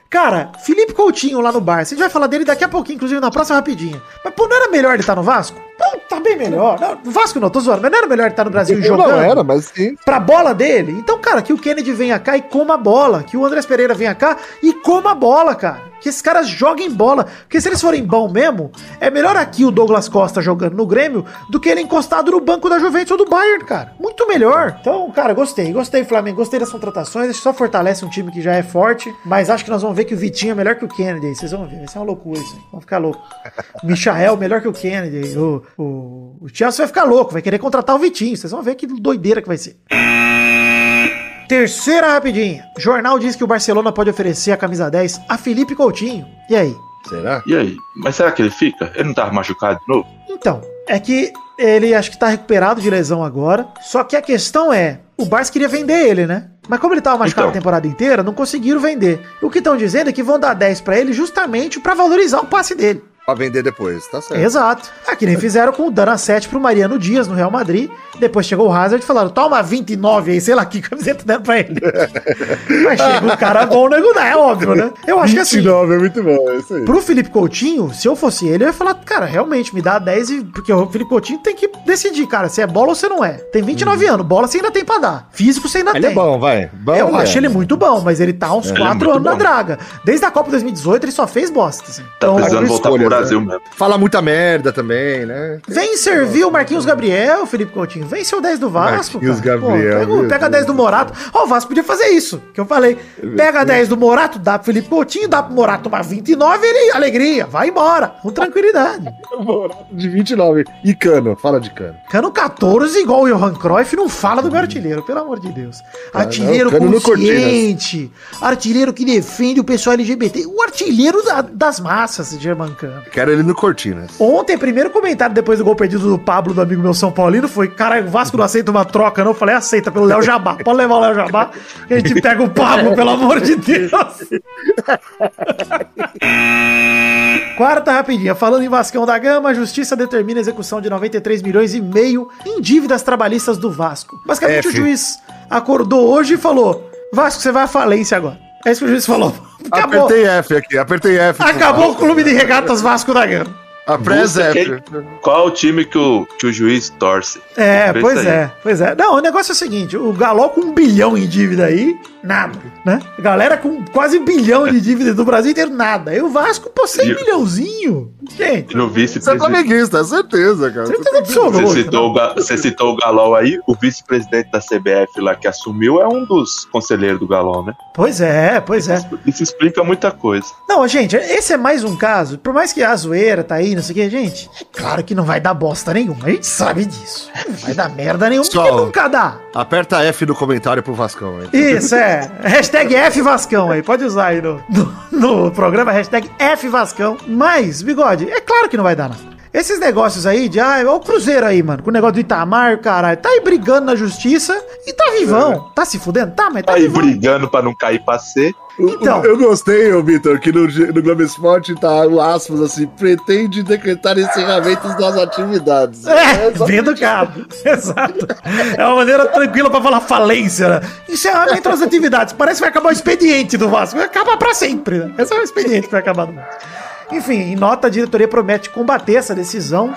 Cara, Felipe Coutinho lá no Barça, a gente vai falar dele daqui a pouquinho, inclusive na próxima rapidinha. Mas pô, não era melhor ele estar no Vasco? Não, tá bem melhor. Não, Vasco não, tô zoando, mas não era melhor ele estar no Brasil Eu jogando? não era, mas sim. pra bola dele. Então, cara, que o Kennedy venha cá e coma a bola. Que o Andrés Pereira venha cá e coma a bola, cara. Que esses caras joguem bola. Porque se eles forem bom mesmo, é melhor aqui o Douglas Costa jogando no Grêmio do que ele encostado no banco da Juventus ou do Bayern, cara. Muito melhor. Então, cara, gostei. Gostei, Flamengo. Gostei das contratações. Que só fortalece um time que já é forte. Mas acho que nós vamos ver que o Vitinho é melhor que o Kennedy. Vocês vão ver. Vai ser uma loucura isso aí. Vão ficar louco. Michael melhor que o Kennedy. O, o, o Chelsea vai ficar louco. Vai querer contratar o Vitinho. Vocês vão ver que doideira que vai ser. Terceira rapidinha. Jornal diz que o Barcelona pode oferecer a camisa 10 a Felipe Coutinho. E aí? Será? E aí? Mas será que ele fica? Ele não tava machucado de novo? Então, é que ele acho que tá recuperado de lesão agora. Só que a questão é, o Barça queria vender ele, né? Mas como ele tava machucado Então. a temporada inteira, não conseguiram vender. O que estão dizendo é que vão dar 10 pra ele justamente pra valorizar o passe dele. Pra vender depois, tá certo. Exato. Ah, que nem fizeram com o Dana 7 pro Mariano Dias no Real Madrid. Depois chegou o Hazard e falaram: toma 29 aí, sei lá que camiseta deram pra ele. Mas chega um cara bom, nego dá, é óbvio, né? Eu acho que assim. 29 é muito bom, é isso aí. Pro Felipe Coutinho, se eu fosse ele, eu ia falar, cara, realmente, me dá 10 e. Porque o Felipe Coutinho tem que decidir, cara, se é bola ou se não é. Tem 29 anos, bola você ainda tem pra dar. Físico você ainda Ele tem. é bom, vai. Bom, Eu ele acho é. ele muito bom, mas ele tá uns Ele é 4 muito anos na bom. draga. Desde a Copa 2018 ele só fez bosta. Assim. Tá Então, precisando alguma voltar pro escolha, Brasil né? mesmo. Fala muita merda também, né? Vem servir o Marquinhos Gabriel, Felipe Coutinho. Vem ser o 10 do Vasco. Marquinhos cara. Gabriel, pega, meu pega Deus. 10 do Morato. Ó, o Vasco podia fazer isso, que eu falei. Pega 10 do Morato, dá pro Felipe Coutinho, dá pro Morato uma 29 ele alegria. Vai embora. Com tranquilidade. De 29. E cano, fala de cano. Cano 14, igual o Johan Cruyff, não fala do meu artilheiro, pelo amor de Deus. Artilheiro não, Cano no consciente. Artilheiro que defende o pessoal LGBT. O artilheiro da- das massas, German Cano. Quero ele no Cortinas. Ontem, primeiro comentário depois do gol perdido do Pablo, do amigo meu São Paulino, foi: Caralho, o Vasco não aceita uma troca, não? Eu falei: aceita pelo Léo Jabá. Pode levar o Léo Jabá, que a gente pega o Pablo, pelo amor de Deus. Quarta rapidinha. Falando em Vascão da Gama, a justiça determina a execução de 93 milhões e meio em dívidas trabalhistas do Vasco. Basicamente, F. o juiz acordou hoje e falou: Vasco, você vai à falência agora. É isso que o juiz falou. Acabou. Apertei F aqui, apertei F. Acabou o clube de regatas Vasco da Gama. A F. Qual o time que o, que o juiz torce? É, pois isso aí. é, pois é. Não, o negócio é o seguinte: o Galol com um bilhão em dívida aí, nada, né? Galera com quase um bilhão de dívida do Brasil inteiro, nada. E o Vasco, pô, 100 E- milhãozinho. Gente, no Você é flamenguista, certeza, cara. certeza Você absoluta. citou, o Ga- você citou o Galol aí, o vice-presidente da CBF lá que assumiu é um dos conselheiros do Galol, né? Pois é, pois é. Isso explica muita coisa. Não, gente, esse é mais um caso. Por mais que a zoeira tá aí, não sei o que, gente, é claro que não vai dar bosta nenhuma. A gente sabe disso. Não vai dar merda nenhuma, porque Só- nunca dá. Aperta F no comentário pro Vascão. Aí. Isso, é. Hashtag F Vascão aí. Pode usar aí no, no, no programa, hashtag F Vascão. Mas, bigode, é claro que não vai dar nada. Esses negócios aí de, ah, olha o Cruzeiro aí, mano, com o negócio do Itamar, caralho, tá aí brigando na justiça e tá vivão. Tá se fudendo? Tá, mas tá Tá aí vivão. brigando pra não cair pra C. Então. Eu gostei, ô Vitor, que no, no Globo Esporte tá o aspas assim, pretende decretar encerramentos das atividades. É, vendo cabo. Exato. É uma maneira tranquila pra falar falência, né? Encerramento das atividades. Parece que vai acabar o expediente do Vasco. Vai acabar pra sempre, né? Esse é o expediente que vai acabar no Vasco. Enfim, em nota, a diretoria promete combater essa decisão.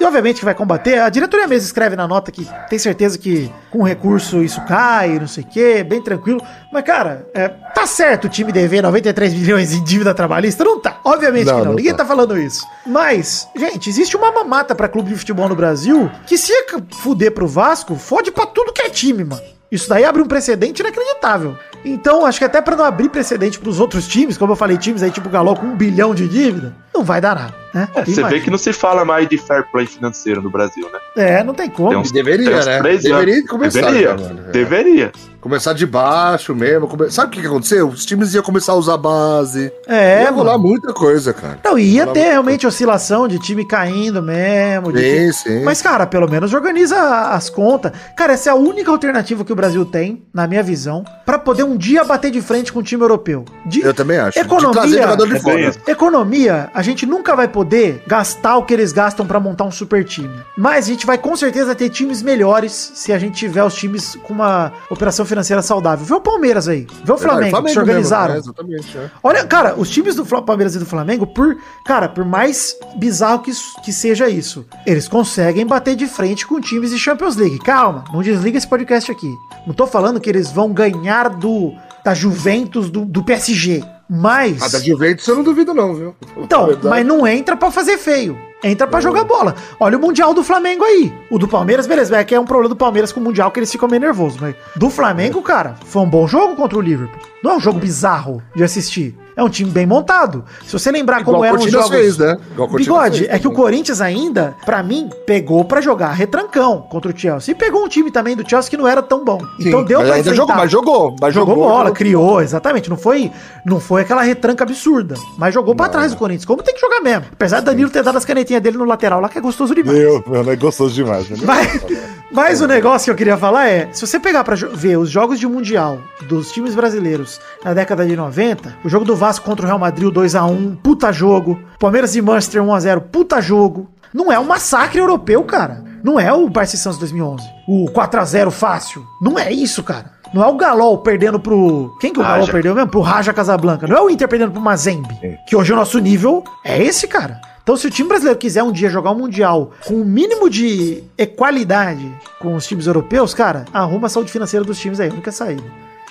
E obviamente que vai combater. A diretoria mesmo escreve na nota que tem certeza que com recurso isso cai, não sei o quê, bem tranquilo. Mas, cara, é, tá certo o time dever 93 milhões em dívida trabalhista? Não tá. Obviamente Não, que não. não Ninguém tá. tá falando isso. Mas, gente, existe uma mamata pra clube de futebol no Brasil que se fuder pro Vasco, fode pra tudo que é time, mano. Isso daí abre um precedente inacreditável. Então, acho que até pra não abrir precedente pros outros times, como eu falei, times aí tipo Galo com um bilhão de dívida, não vai dar nada, né? É, você vê que não se fala mais de fair play financeiro no Brasil, né? É, não tem como. Tem uns, Deveria, tem uns né? Deveria anos. começar Deveria. É. Deveria. Começar de baixo mesmo. come- Sabe o que, que aconteceu? Os times iam começar a usar base. É, ia rolar mano. muita coisa, cara. Não, e ia Rolar ter realmente oscilação de time caindo mesmo. de que- Sim, sim. Mas, cara, pelo menos organiza as contas. Cara, essa é a única alternativa que o Brasil tem, na minha visão, pra poder um dia bater de frente com o time europeu. De Eu também acho. De Economia. jogador de É fora. Economia, a gente nunca vai poder gastar o que eles gastam pra montar um super time. Mas a gente vai com certeza ter times melhores se a gente tiver os times com uma operação financeira saudável. Vê o Palmeiras aí. Vê o Flamengo, que se organizaram. Mesmo? Exatamente. é. Olha, cara, os times do Palmeiras e do Flamengo, por, cara, por mais bizarro que, que seja isso, eles conseguem bater de frente com times de Champions League. Calma, não desliga esse podcast aqui. Não tô falando que eles vão ganhar do da Juventus do, do PSG, mas Ah, da Juventus eu não duvido, não, viu? então, Verdade. mas não entra pra fazer feio. Entra pra jogar bola. Olha o Mundial do Flamengo aí. O do Palmeiras, beleza, é que é um problema do Palmeiras com o Mundial que eles ficam meio nervosos. Mas do Flamengo, cara, foi um bom jogo contra o Liverpool. Não é um jogo bizarro de assistir. É um time bem montado. Se você lembrar Igual como o eram os jogos... fez, né? O Bigode, fez é que o. Corinthians ainda, pra mim, pegou pra jogar retrancão contra o Chelsea. E pegou um time também do Chelsea que não era tão bom. então Sim, deu mas pra enfrentar. jogou, mas jogou. Mas Jogou, jogou, bola, jogou. criou, exatamente. Não foi, não foi aquela retranca absurda. Mas jogou pra trás do Corinthians, como tem que jogar mesmo. Apesar do Danilo ter dado as canetinhas dele no lateral lá, que é gostoso demais. Meu, mano, é gostoso demais. Né? Mas, mas o negócio que eu queria falar é: se você pegar pra jo- ver os jogos de Mundial dos times brasileiros na década de 90, o jogo do Vasco contra o Real Madrid, o 2x1, puta jogo. Palmeiras e Manchester 1x0, puta jogo. Não é um massacre europeu, cara. Não é o Barça e Santos 2011. O 4x0 fácil. Não é isso, cara. Não é o Galol perdendo pro. Quem que o Galol Raja. perdeu mesmo? Pro Raja Casablanca. Não é o Inter perdendo pro Mazembe. Que hoje o nosso nível é esse, cara. Então, se o time brasileiro quiser um dia jogar um Mundial com o mínimo de equalidade com os times europeus, cara, arruma a saúde financeira dos times aí, a única saída.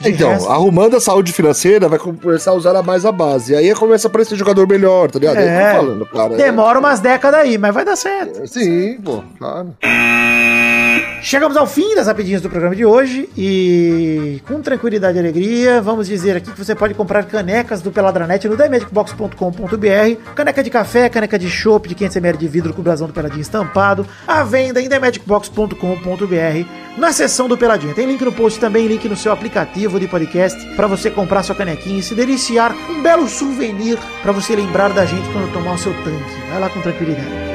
Então, resto- arrumando a saúde financeira, vai começar a usar mais a base. E aí começa a aparecer jogador melhor, tá ligado? É, é, falando, cara. demora umas décadas aí, mas vai dar certo. É, Sim, pô, claro. Chegamos ao fim das rapidinhas do programa de hoje e com tranquilidade e alegria, vamos dizer aqui que você pode comprar canecas do Peladranet no TheMagicBox.com.br, caneca de café, caneca de chopp de 500ml de vidro com o brasão do Peladinho estampado, à venda em TheMagicBox.com.br na seção do Peladinho. Tem link no post também, link no seu aplicativo de podcast para você comprar sua canequinha e se deliciar um belo souvenir para você lembrar da gente quando tomar o seu tanque. Vai lá com tranquilidade.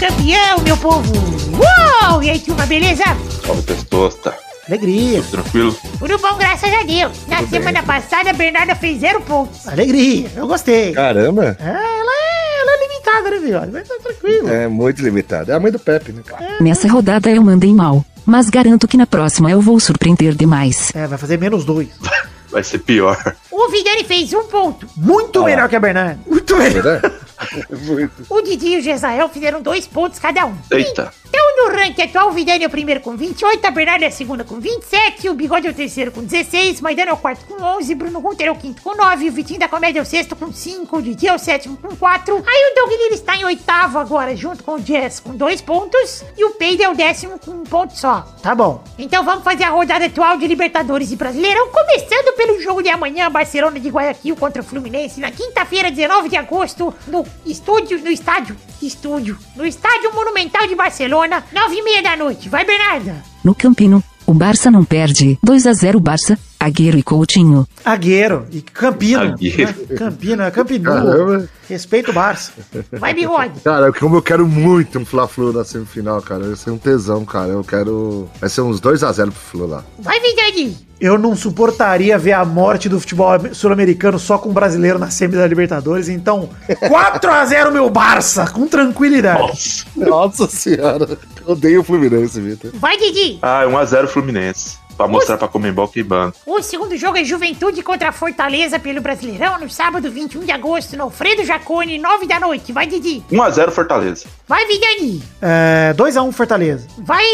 Campeão, meu povo! Uou! E aí, turma, beleza? Salve, testosta. Alegria, Tudo tranquilo? Tudo bom, graças a Deus. Na semana passada, a Bernarda fez zero pontos. alegria, eu gostei. Caramba. É, ela é, ela é limitada, né, Bigode? Mas tá tranquilo. É muito limitado. É a mãe do Pepe, né, cara? Nessa rodada eu mandei mal, mas garanto que na próxima eu vou surpreender demais. É, vai fazer menos dois. Vai ser pior. O Vidani fez um ponto. Muito melhor que a Bernardo. Muito melhor. Muito. O Didi e o Gesael fizeram dois pontos cada um. Eita. Então, no ranking atual, o Vidani é o primeiro com 28, a Bernarda é a segunda com 27, o Bigode é o terceiro com 16, Maidana é o quarto com 11, Bruno Gunter é o quinto com 9, o Vitinho da Comédia é o sexto com 5, o Didi é o sétimo com 4, aí o Doug Lira está em oitavo agora, junto com o Jess com 2 pontos, e o Peide é o décimo com um ponto só. Tá bom. Então vamos fazer a rodada atual de Libertadores e Brasileirão, começando pelo jogo de amanhã, Barcelona de Guayaquil contra o Fluminense, na quinta-feira, 19 de agosto, no estúdio, no estádio, estúdio, no estádio Monumental de Barcelona, nove e meia da noite. Vai, Bernarda! No Campino, o Barça não perde. 2 a 0 Barça, Agüero e Coutinho. Agueiro e Campino. Agueiro. né? Campino, é Campinu. Caramba. Respeita o Barça. Vai, Bigode! Cara, como eu quero muito um Fla-Flu na semifinal, cara. Vai ser um tesão, cara. Eu quero. Vai ser uns 2x0 pro Flu lá. Vai, Vidani! Eu não suportaria ver a morte do futebol sul-americano só com um brasileiro na semi da Libertadores. Então, 4x0 meu Barça, com tranquilidade. Nossa senhora. Eu odeio o Fluminense, Vitor. Vai, Didi! Ah, 1x0 Fluminense. Pra mostrar pra Comembol que banco. O segundo jogo é Juventude contra Fortaleza pelo Brasileirão no sábado 21 de agosto no Alfredo Jacone, 9 da noite. Vai, Didi. 1x0 Fortaleza. Vai, Vidani. É, 2x1 Fortaleza. Vai,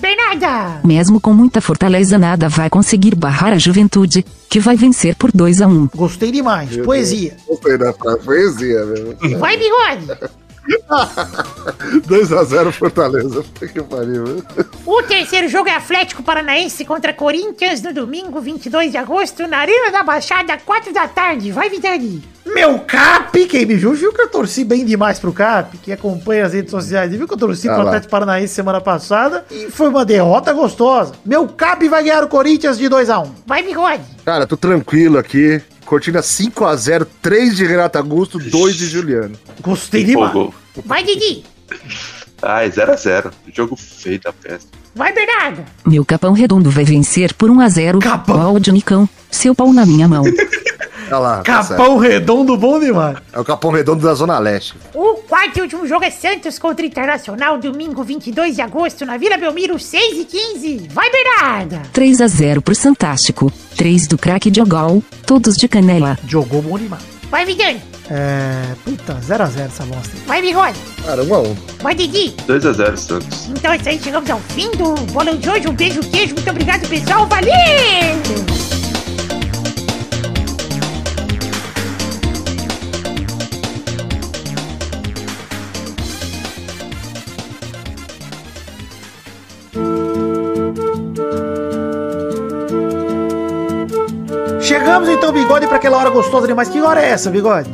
Bernarda. Mesmo com muita fortaleza, nada vai conseguir barrar a juventude, que vai vencer por 2 a 1 Gostei demais. Poesia. Gostei da poesia mesmo. Vai, Bigode. 2x0 Fortaleza. Puta que pariu. O terceiro jogo é Atlético Paranaense contra Corinthians no domingo 22 de agosto na Arena da Baixada, 4 da tarde. Vai, Vidani. Meu Cap, quem me viu, viu que eu torci bem demais pro Cap, que acompanha as redes sociais, viu que eu torci Ah pro. Atlético Paranaense semana passada e foi uma derrota gostosa. Meu Cap vai ganhar o Corinthians de 2x1. Vai, Bigode. Cara, tô tranquilo aqui. Cortina 5x0, 3 de Renato Augusto, 2 de Juliano. Gostei demais. Vai, Didi. Ai, 0x0. Jogo feio da festa. Vai, Bernardo. Meu capão redondo vai vencer por 1 a 0 Capão. Qual de Nicão? Seu pau na minha mão. Olha lá. tá certo. Capão redondo bom demais. É o Capão Redondo da Zona Leste. O quarto e último jogo é Santos contra Internacional, domingo 22 de agosto na Vila Belmiro, 6 e 15. Vai, Bernarda. 3 a 0 pro Santástico. 3 do craque Diogol, todos de canela. Jogou bom demais. Vai, Vidani. É. Puta, 0x0 essa bosta. Vai, Bigode. Cara, 1x1. Vai, Didi. 2x0 Santos. Então é isso aí, chegamos ao fim do bolão de hoje. Um beijo, queijo, muito obrigado, pessoal. Valeu! Então, Bigode, pra aquela hora gostosa demais. Que hora é essa, Bigode?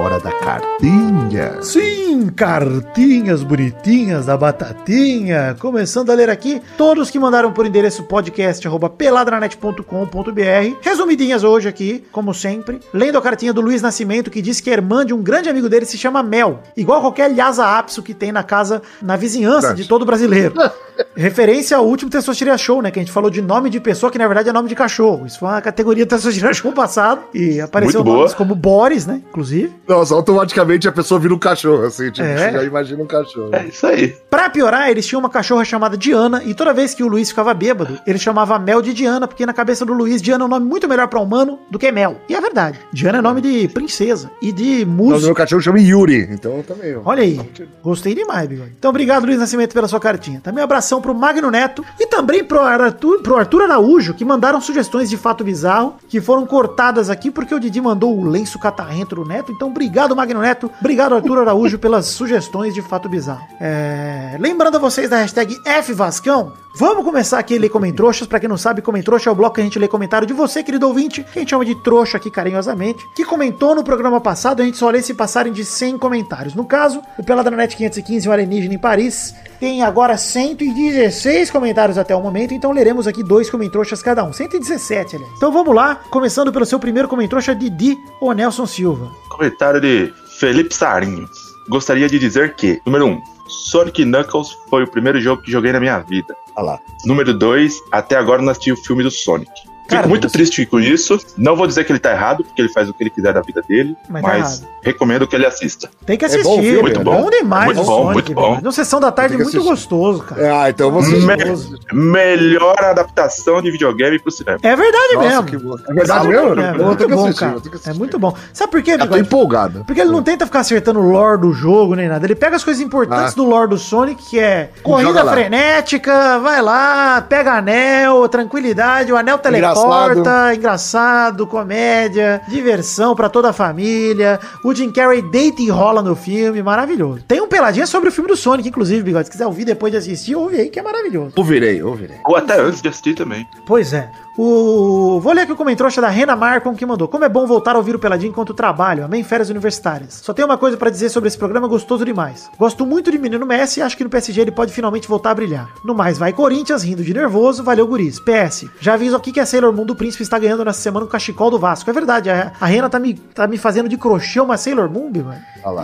Hora da cartinha. Sim, cartinhas bonitinhas da Batatinha. Começando a ler aqui todos que mandaram por endereço podcast@peladranet.com.br. Resumidinhas hoje aqui, como sempre. Lendo a cartinha do Luiz Nascimento que diz que a irmã de um grande amigo dele se chama Mel, igual qualquer Lhasa Apso que tem na casa, na vizinhança de todo brasileiro. Referência ao último Testosteria Show, né? Que a gente falou de nome de pessoa que na verdade é nome de cachorro. Isso foi uma categoria do Testosteria Show passado. E apareceu nomes como Boris, né? Inclusive. Nossa, automaticamente a pessoa vira um cachorro, assim. Tipo, É. você já imagina um cachorro. É isso aí. Pra piorar, eles tinham uma cachorra chamada Diana, e toda vez que o Luiz ficava bêbado, ele chamava Mel de Diana, porque na cabeça do Luiz, Diana é um nome muito melhor pra humano do que Mel. E é verdade. Diana é nome de princesa e de Não, meu música. cachorro chama Yuri, então também. ó. Olha aí, gostei demais, Bigode. Então, obrigado, Luiz Nascimento, pela sua cartinha. Também um abração pro Magno Neto e também pro Arthur, pro Arthur Araújo, que mandaram sugestões de fato bizarro, que foram cortadas aqui porque o Didi mandou o lenço catarrento do Neto. Então, obrigado, Magno Neto. Obrigado, Arthur Araújo, pelas sugestões de fato bizarro. É, Lembrando a vocês da hashtag FVascão, vamos começar aqui a ler Comentroxas. Pra quem não sabe, Comentroxa é o bloco que a gente lê comentário de você, querido ouvinte, que a gente chama de trouxa aqui carinhosamente, que comentou no programa passado, a gente só lê se passarem de 100 comentários. No caso, o Peladranet 515, o Alienígena em Paris, tem agora 116 comentários até o momento, então leremos aqui dois comentroxas cada um. 117, aliás. Então vamos lá, começando pelo seu primeiro comentroxa, Didi ou Nelson Silva. Comentário de Felipe Sarinhos. Gostaria de dizer que, número 1, um, Sonic Knuckles foi o primeiro jogo que joguei na minha vida. Olha lá. Número 2, até agora não assisti o filme do Sonic. Cara, Fico muito triste com isso. Não vou dizer que ele tá errado, porque ele faz o que ele quiser da vida dele, Mas tá mas, errado. recomendo que ele assista. Tem que É assistir, bom o filme, muito é bom. bom demais Muito o bom, Sonic, muito bom. No Sessão da Tarde é muito gostoso, cara. Ah, então você. Me- Gostoso. melhor adaptação de videogame pro cinema. É verdade Nossa, mesmo. que bom. É verdade mesmo? É, Eu vou ter muito bom, assistir, cara. É muito bom. Sabe por quê, Já tô empolgado. Porque ele não tenta ficar acertando o lore do jogo nem nada. Ele pega as coisas importantes Ah. do lore do Sonic, que é corrida frenética, vai lá, pega anel, tranquilidade, o anel teleporta, engraçado, comédia, diversão pra toda a família. O Jim Carrey deita e rola no filme, maravilhoso. Tem um peladinha sobre o filme do Sonic, inclusive, Bigode. Se quiser ouvir depois de assistir, ouve aí que é maravilhoso. Ouvirei, ouvirei. Ou até antes de assistir também. Pois é. O... Vou ler aqui o comentário da Rena Marcon que mandou. Como é bom voltar a ouvir o Peladinho enquanto trabalho. Amém férias universitárias. Só tenho uma coisa pra dizer sobre esse programa gostoso demais. Gosto muito de menino Messi e acho que no PSG ele pode finalmente voltar a brilhar. No mais, vai Corinthians, rindo de nervoso. Valeu, guris. PS. Já aviso aqui que a Sailor Moon do Príncipe está ganhando nessa semana o cachecol do Vasco. É verdade, a, a Rena tá me, tá me fazendo de crochê uma Sailor Moon, mano.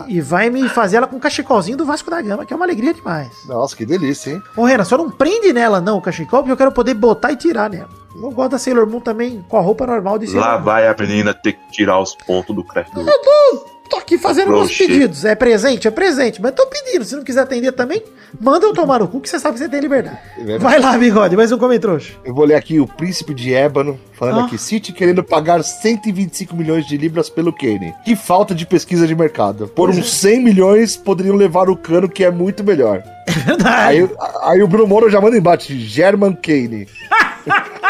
E vai me fazer ela com um cachecolzinho do Vasco da Gama, que é uma alegria demais. Nossa, que delícia, hein? Ô, Renan, só não prende nela não o cachecol, porque eu quero poder botar e tirar nela. Eu gosto da Sailor Moon também com a roupa normal de Sailor Lá Moon. vai a menina ter que tirar os pontos do crash do. Tô aqui fazendo meus Oxê. pedidos. É presente? É presente. Mas tô pedindo. Se não quiser atender também, manda eu tomar no cu, que você sabe que você tem liberdade. verdade. Vai lá, bigode. Mais um comentário. Eu vou ler aqui o Príncipe de Ébano, falando Ah. aqui, City querendo pagar 125 milhões de libras pelo Kane. Que falta de pesquisa de mercado. Por uns 100 milhões, poderiam levar o cano, que é muito melhor. Verdade. Aí, aí o Bruno Moro já manda embaixo, German Kane.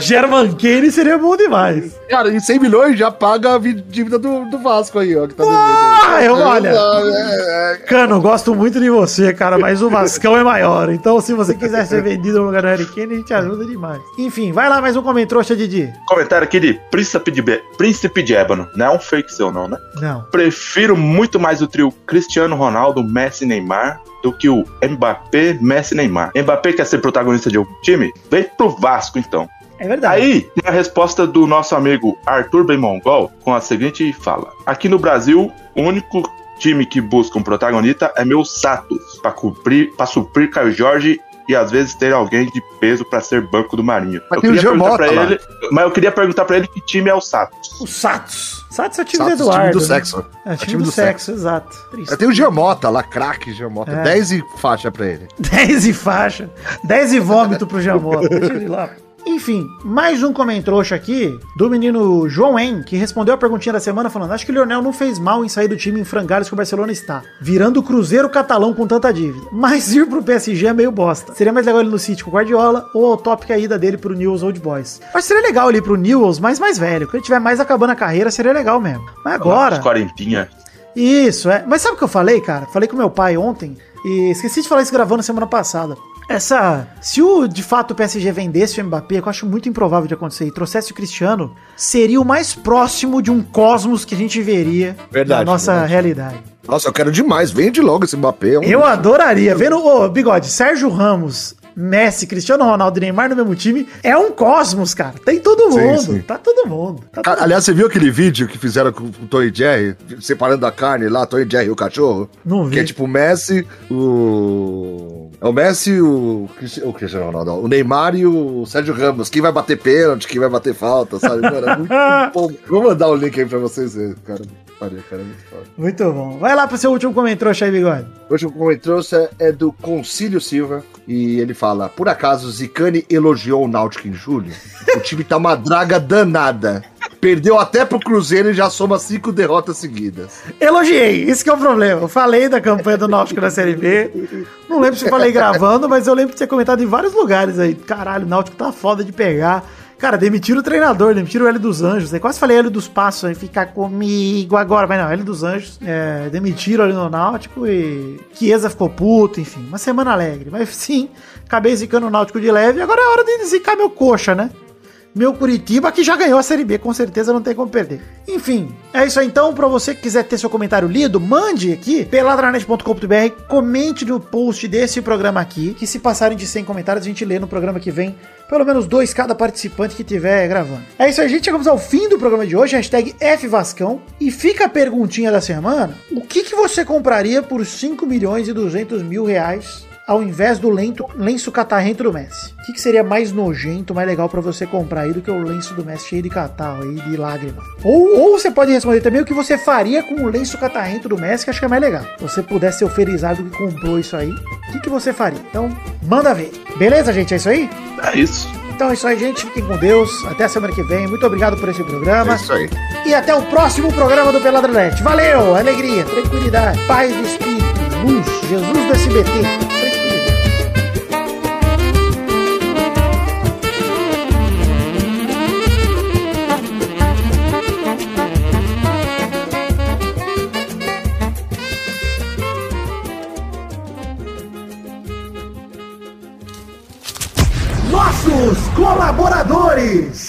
German Kane seria bom demais. Cara, e 100 milhões já paga a vi- dívida do, do Vasco aí, ó, que tá Ah, eu, olha. É, é, Cano, gosto muito de você, cara, mas o Vascão é maior. Então, se você quiser ser vendido no lugar do Harry Kane, a gente ajuda demais. Enfim, vai lá mais um comentário, Didi. Comentário aqui de Príncipe de, Be- Príncipe de Ébano. Não é um fake seu, não, né? Não. Prefiro muito mais o trio Cristiano Ronaldo, Messi e Neymar do que o Mbappé, Messi Neymar. Mbappé quer ser protagonista de algum time? Vem pro Vasco, então. É verdade. Aí tem a resposta do nosso amigo Arthur Ben Mongol com a seguinte fala: Aqui no Brasil, o único time que busca um protagonista é meu Santos, pra cumprir, para suprir Caio Jorge e às vezes ter alguém de peso pra ser banco do Marinho. Mas eu queria perguntar Giamota pra lá. ele, mas eu queria perguntar pra ele que time é o Santos. O Satos. Satos é o time Satos, do Eduardo. time do né? sexo. É o time, do, sexo, exato. Triste. Eu tenho o Giamota lá, craque Giamota. É. 10 e faixa pra ele. 10 e faixa. 10 e vômito pro Jamota. Deixa ele lá. Enfim, mais um comentrouxa aqui do menino João En, que respondeu a perguntinha da semana falando: Acho que o Lionel não fez mal em sair do time em frangalhos que o Barcelona está, virando o Cruzeiro catalão com tanta dívida. Mas ir pro PSG é meio bosta. Seria mais legal ele no City com o Guardiola ou a utópica ida dele pro Newell's Old Boys. Acho que seria legal ele ir pro Newell's, mas mais velho. Quando ele tiver mais acabando a carreira, seria legal mesmo. Mas agora. Os quarentinha. Isso, é. Mas sabe o que eu falei, cara? Falei com meu pai ontem e esqueci de falar isso gravando semana passada. Essa. Se o de fato o PSG vendesse o Mbappé, que eu acho muito improvável de acontecer, e trouxesse o Cristiano, seria o mais próximo de um cosmos que a gente veria Verdade, na nossa verdade. realidade. Nossa, eu quero demais. Vende logo esse Mbappé. é um- Eu adoraria. Vendo, ô, bigode, Sérgio Ramos, Messi, Cristiano Ronaldo e Neymar no mesmo time, é um cosmos, cara. Tem todo Sim, mundo. sim. Tá todo mundo. Tá todo aliás, você viu aquele vídeo que fizeram com o Tom e Jerry, separando a carne lá, Tom e Jerry e o cachorro? Não vi. Que é tipo o Messi, o. É o Messi, o. O Cristiano Ronaldo, o Neymar e o Sérgio Ramos. Quem vai bater pênalti, quem vai bater falta, sabe? Mano, é muito bom. Vou mandar o link aí pra vocês verem, cara. Pariu, cara, é muito foda. Muito bom. Vai lá pro seu último comentário aí, bigode. O último comentário é do Concílio Silva e ele fala: Por acaso Zicane elogiou o Náutico em julho? O time tá uma draga danada. Perdeu até pro Cruzeiro e já soma cinco derrotas seguidas. Elogiei, esse que é o problema. Eu falei da campanha do Náutico na Série B. Não lembro se falei gravando, mas eu lembro de ter comentado em vários lugares aí. Caralho, o Náutico tá foda de pegar. Cara, demitiram o treinador, demitiram o Hélio dos Anjos. Quase falei Hélio dos Passos aí, ficar comigo agora. Mas não, Hélio dos Anjos. É, demitiram ali no Náutico e Chiesa ficou puto, enfim. Uma semana alegre. Mas sim, acabei zicando o Náutico de leve. Agora é hora de zicar meu coxa, né? Meu Curitiba, que já ganhou a Série B, com certeza não tem como perder. Enfim, é isso aí então. Pra você que quiser ter seu comentário lido, mande aqui peladranet.com.br, comente no post desse programa aqui, que se passarem de 100 comentários, a gente lê no programa que vem, pelo menos dois cada participante que tiver gravando. É isso aí, gente. Chegamos ao fim do programa de hoje, hashtag FVascão. E fica a perguntinha da semana: o que, que você compraria por 5 milhões e 200 mil reais ao invés do lento, lenço catarrento do Messi? O que, que seria mais nojento, mais legal pra você comprar aí do que o lenço do Messi cheio de catarro aí, de lágrima? Ou, ou você pode responder também o que você faria com o lenço catarrento do Messi, que acho que é mais legal. Se você pudesse ser o felizardo que comprou isso aí, o que, que você faria? Então, manda ver. Beleza, gente? É isso aí? É isso. Então é isso aí, gente. Fiquem com Deus. Até a semana que vem. Muito obrigado por esse programa. É isso aí. E até o próximo programa do Peladranet. Valeu! Alegria, tranquilidade, paz do espírito, luz, Jesus do SBT. Colaboradores.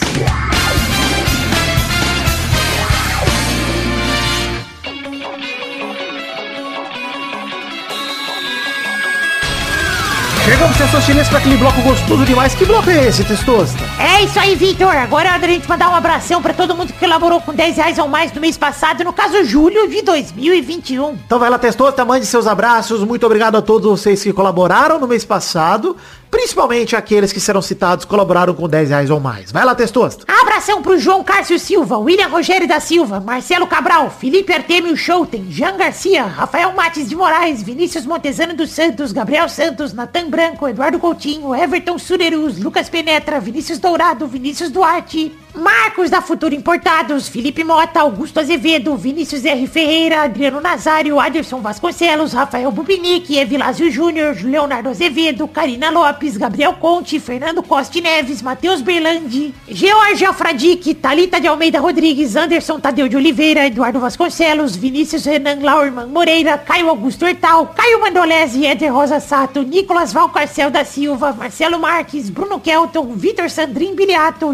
Chegamos, Testosterinhas, para aquele bloco gostoso demais. Que bloco é esse, Testosta? É isso aí, Vitor. Agora é hora da gente mandar um abração pra todo mundo que colaborou com 10 reais ou mais no mês passado, no caso, julho de 2021. Então vai lá, Testosta, mande seus abraços. Muito obrigado a todos vocês que colaboraram no mês passado. Principalmente aqueles que serão citados colaboraram com 10 reais ou mais. Vai lá, Testosta. Abração pro João Cárcio Silva, William Rogério da Silva, Marcelo Cabral, Felipe Artemio Schouten, Jean Garcia, Rafael Mates de Moraes, Vinícius Montezano dos Santos, Gabriel Santos, Natan Branco, Eduardo Coutinho, Everton Surerus, Lucas Penetra, Vinícius Dourado, Vinícius Duarte, Marcos da Futuro Importados, Felipe Mota, Augusto Azevedo, Vinícius R. Ferreira, Adriano Nazário, Aderson Vasconcelos, Rafael Bubinique, Evilásio Júnior, Leonardo Azevedo, Karina Lopes, Gabriel Conte, Fernando Costa Neves, Matheus Berlandi, George Alfradique, Talita de Almeida Rodrigues, Anderson Tadeu de Oliveira, Eduardo Vasconcelos, Vinícius Renan Laurman Moreira, Caio Augusto Hertal, Caio Mandolese, Éder Rosa Sato, Nicolas Valcarcel da Silva, Marcelo Marques, Bruno Kelton, Vitor Sandrin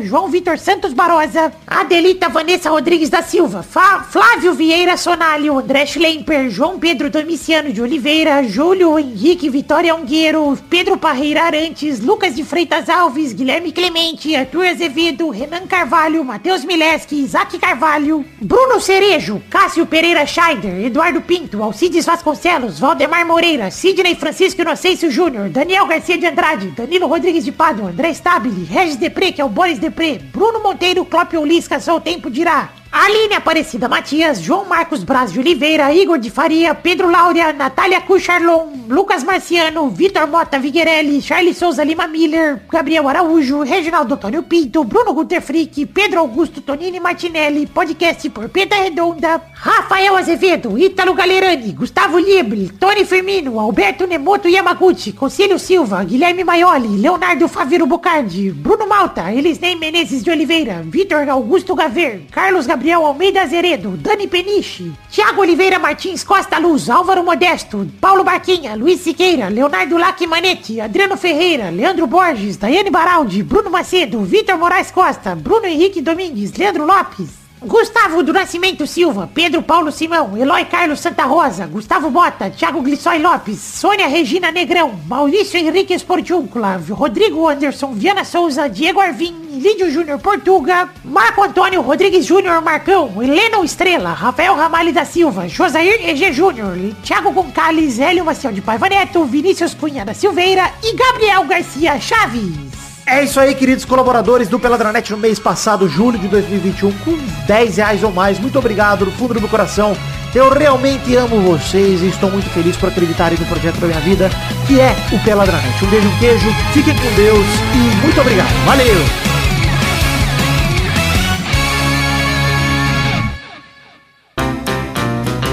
João Vitor Santos Barosa, Adelita Vanessa Rodrigues da Silva, Fa- Flávio Vieira Sonalho, André Schlemper, João Pedro Domiciano de Oliveira, Júlio Henrique Vitória Ungueiro, Pedro Parreira Arantes, Lucas de Freitas Alves, Guilherme Clemente, Arthur Azevedo, Renan Carvalho, Matheus Mileski, Isaac Carvalho, Bruno Cerejo, Cássio Pereira Scheider, Eduardo Pinto, Alcides Vasconcelos, Valdemar Moreira, Sidney Francisco Inocêncio Júnior, Daniel Garcia de Andrade, Danilo Rodrigues de Pádua, André Stabile, Regis Depré, que é o Boris Depré, Bruno Monteiro, Clópio Lisca, só o tempo dirá. Aline Aparecida Matias, João Marcos Braz de Oliveira, Igor de Faria, Pedro Laura, Natália Cucharlon, Lucas Marciano, Vitor Mota Viguerelli, Charles Souza Lima Miller, Gabriel Araújo, Reginaldo Antônio Pinto, Bruno Guter Frick, Pedro Augusto Tonini Martinelli, podcast por Pedra Redonda, Rafael Azevedo, Ítalo Galerani, Gustavo Libre, Tony Firmino, Alberto Nemoto Yamaguchi, Conselho Silva, Guilherme Maioli, Leonardo Faviro Bocardi, Bruno Malta, Elisnei Menezes de Oliveira, Vitor Augusto Gaver, Carlos Gabriel Almeida Azeredo, Dani Peniche, Thiago Oliveira Martins Costa Luz, Álvaro Modesto, Paulo Barquinha, Luiz Siqueira, Leonardo Lacmanetti, Adriano Ferreira, Leandro Borges, Daiane Baraldi, Bruno Macedo, Vitor Moraes Costa, Bruno Henrique Domingues, Leandro Lopes, Gustavo do Nascimento Silva, Pedro Paulo Simão, Eloy Carlos Santa Rosa, Gustavo Bota, Thiago Glissói Lopes, Sônia Regina Negrão, Maurício Henrique Esportiúncula, Rodrigo Anderson Viana Souza, Diego Arvim, Lídio Júnior Portuga, Marco Antônio Rodrigues Júnior Marcão, Helena Estrela, Rafael Ramalho da Silva, Josair EG Júnior, Thiago Goncalves, Hélio Maciel de Paiva Neto, Vinícius Cunha da Silveira e Gabriel Garcia Chaves. É isso aí, queridos colaboradores do Peladranet no mês passado, julho de 2021, com 10 reais ou mais. Muito obrigado do fundo do meu coração. Eu realmente amo vocês e estou muito feliz por acreditarem no projeto da minha vida, que é o Peladranet. Um beijo, um queijo, fiquem com Deus e muito obrigado. Valeu!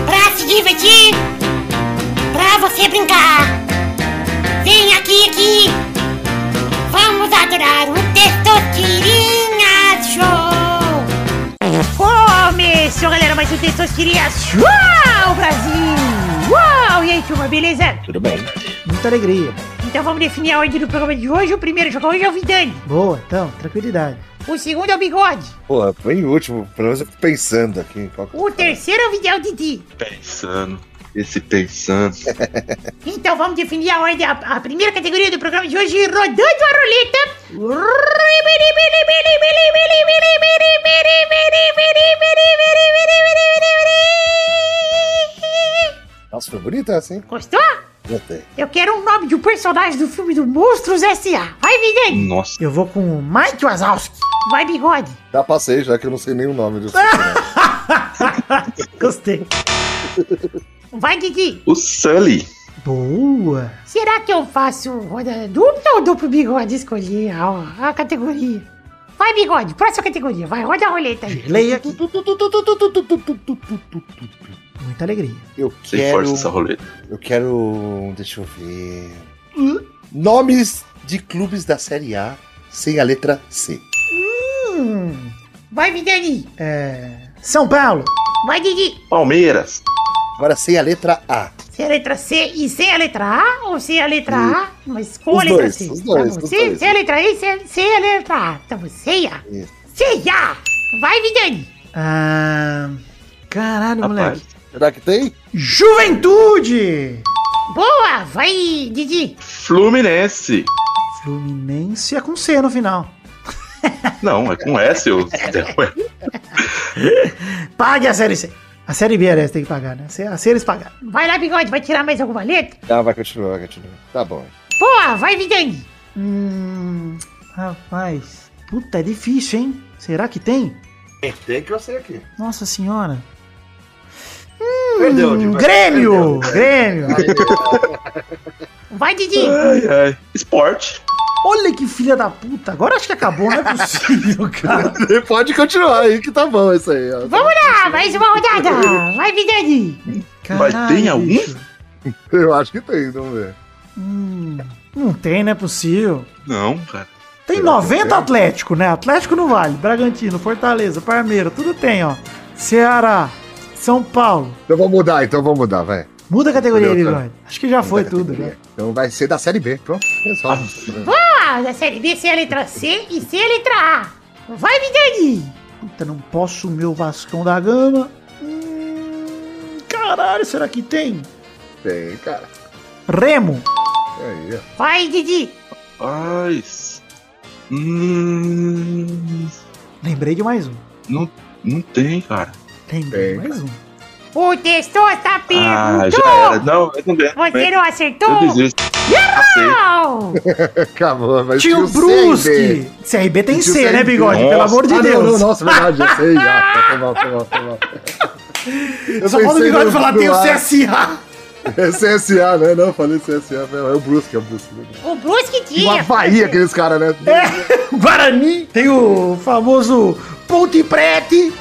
Pra se divertir, pra você brincar. Um Testosterinhas. Uau, Brasil! Uau! E aí, turma, beleza? Tudo bem. Muita alegria. Então vamos definir a ordem do programa de hoje. O primeiro jogo hoje é o Vidani. Boa, então, tranquilidade. O segundo é o Bigode. Pô, foi em último, pelo menos eu fico pensando aqui. Qual que- O terceiro é o Vidal Didi. Pensando. Esse pensando. Então vamos definir a ordem. A, a primeira categoria do programa de hoje, rodando a roleta. Nossa, foi bonita essa, hein? Gostou? Gostei. Eu quero um nome de um personagem do filme do Monstros S.A. Vai, Vidani. Nossa. Eu vou com o Mike Wazowski. Vai, Bigode. Já passei, já que eu não sei nem o nome personagem. Gostei. Vai, Didi. O Sully. Boa. Será que eu faço roda dupla ou duplo bigode escolher a, a categoria? Vai, bigode, próxima categoria. Vai, roda a roleta aí. Leia aqui. Muita alegria. Eu Sem quero. força essa roleta. Eu quero. Deixa eu ver. Nomes de clubes da Série A sem a letra C. Vai, Vidani. É... São Paulo. Vai, Didi. Palmeiras. Agora sem a letra A. Sem a letra C e sem a letra A ou sem a letra A, mas com Os a letra dois, C? os dois, Tá os sem, dois. sem a letra E e sem, sem a letra A. Tá bom, ceia. Isso. Ceia. Vai, Vidani. Ah... Caralho, moleque. Rapaz. Será que tem? Juventude! Boa! Vai, Didi! Fluminense. Fluminense é com C no final. Não, é com S, eu. Pague a série C. A série B essa, tem que pagar, né? A C eles pagaram. Vai lá, bigode, vai tirar mais alguma letra? Tá, vai continuar, vai continuar. Tá bom. Boa! Vai, Vidani! Hum. Rapaz. Puta, é difícil, hein? Será que tem? Tem que eu sei aqui. Nossa senhora. Perdeu, Hum, Diva. Grêmio! Grêmio! Vai, Didi! Ai, ai. Esporte. Olha que filha da puta. Agora acho que acabou, não é possível, cara. Pode continuar aí, que tá bom isso aí. ó. Vamos lá, mais uma rodada! Vai, Vidani! Mas tem algum? Eu acho que tem, vamos ver. Hum, não tem, não é possível. Não, cara. Tem 90 Atlético, né? Atlético não vale. Bragantino, Fortaleza, Parmeira, tudo tem, ó. Ceará, São Paulo. Então vamos mudar, então vamos mudar, vai. Muda a categoria aí, Bigode. Acho que já foi tudo, né? Então vai ser da Série B, pronto. Resolve. Boa! Da série B, C a letra C e C a letra A! Vai, Vidani! Puta, não posso o meu Vascão da Gama. Hum, caralho, será que tem? Tem, cara. Remo. Aí. Vai, Didi! Paz. Hum. Lembrei de mais um. Não, não tem, cara. Lembrei de Tem, mais um. O Testosta Ah, perguntou! já era. Não, eu não ganho. Você não acertou? Eu desisto. Acabou, mas Tinha o tinha Brusque. CRB tem Tinha o C, né. Bigode? Pelo Nossa. amor de ah, Deus. Não, não, nossa, verdade, já sei, já. Foi mal, foi mal, foi mal. Eu Só falta o Bigode falar, tem o. CSA. É CSA, né? Não, falei CSA. É o Brusque, é o Brusque. né? O Brusque E o tinha! Havaí, aqueles caras, né? É, Guarani. Tem o famoso Ponte Prete.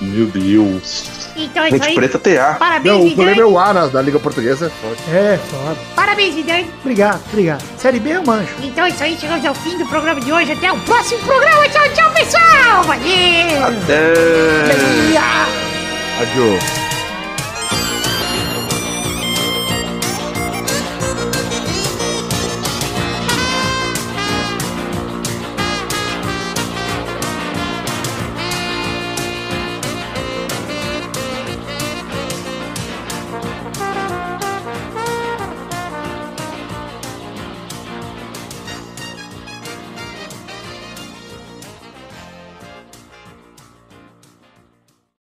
Meu Deus. Então é isso aí. preta TA. Parabéns, Não, o problema é o A na, da Liga Portuguesa. é. É, foda. Parabéns, Vidani! Obrigado, obrigado. Série B eu mancho. Então é isso aí, chegamos ao fim do programa de hoje. Até o próximo programa. Tchau, tchau, pessoal! Valeu! Até. A- Adiós.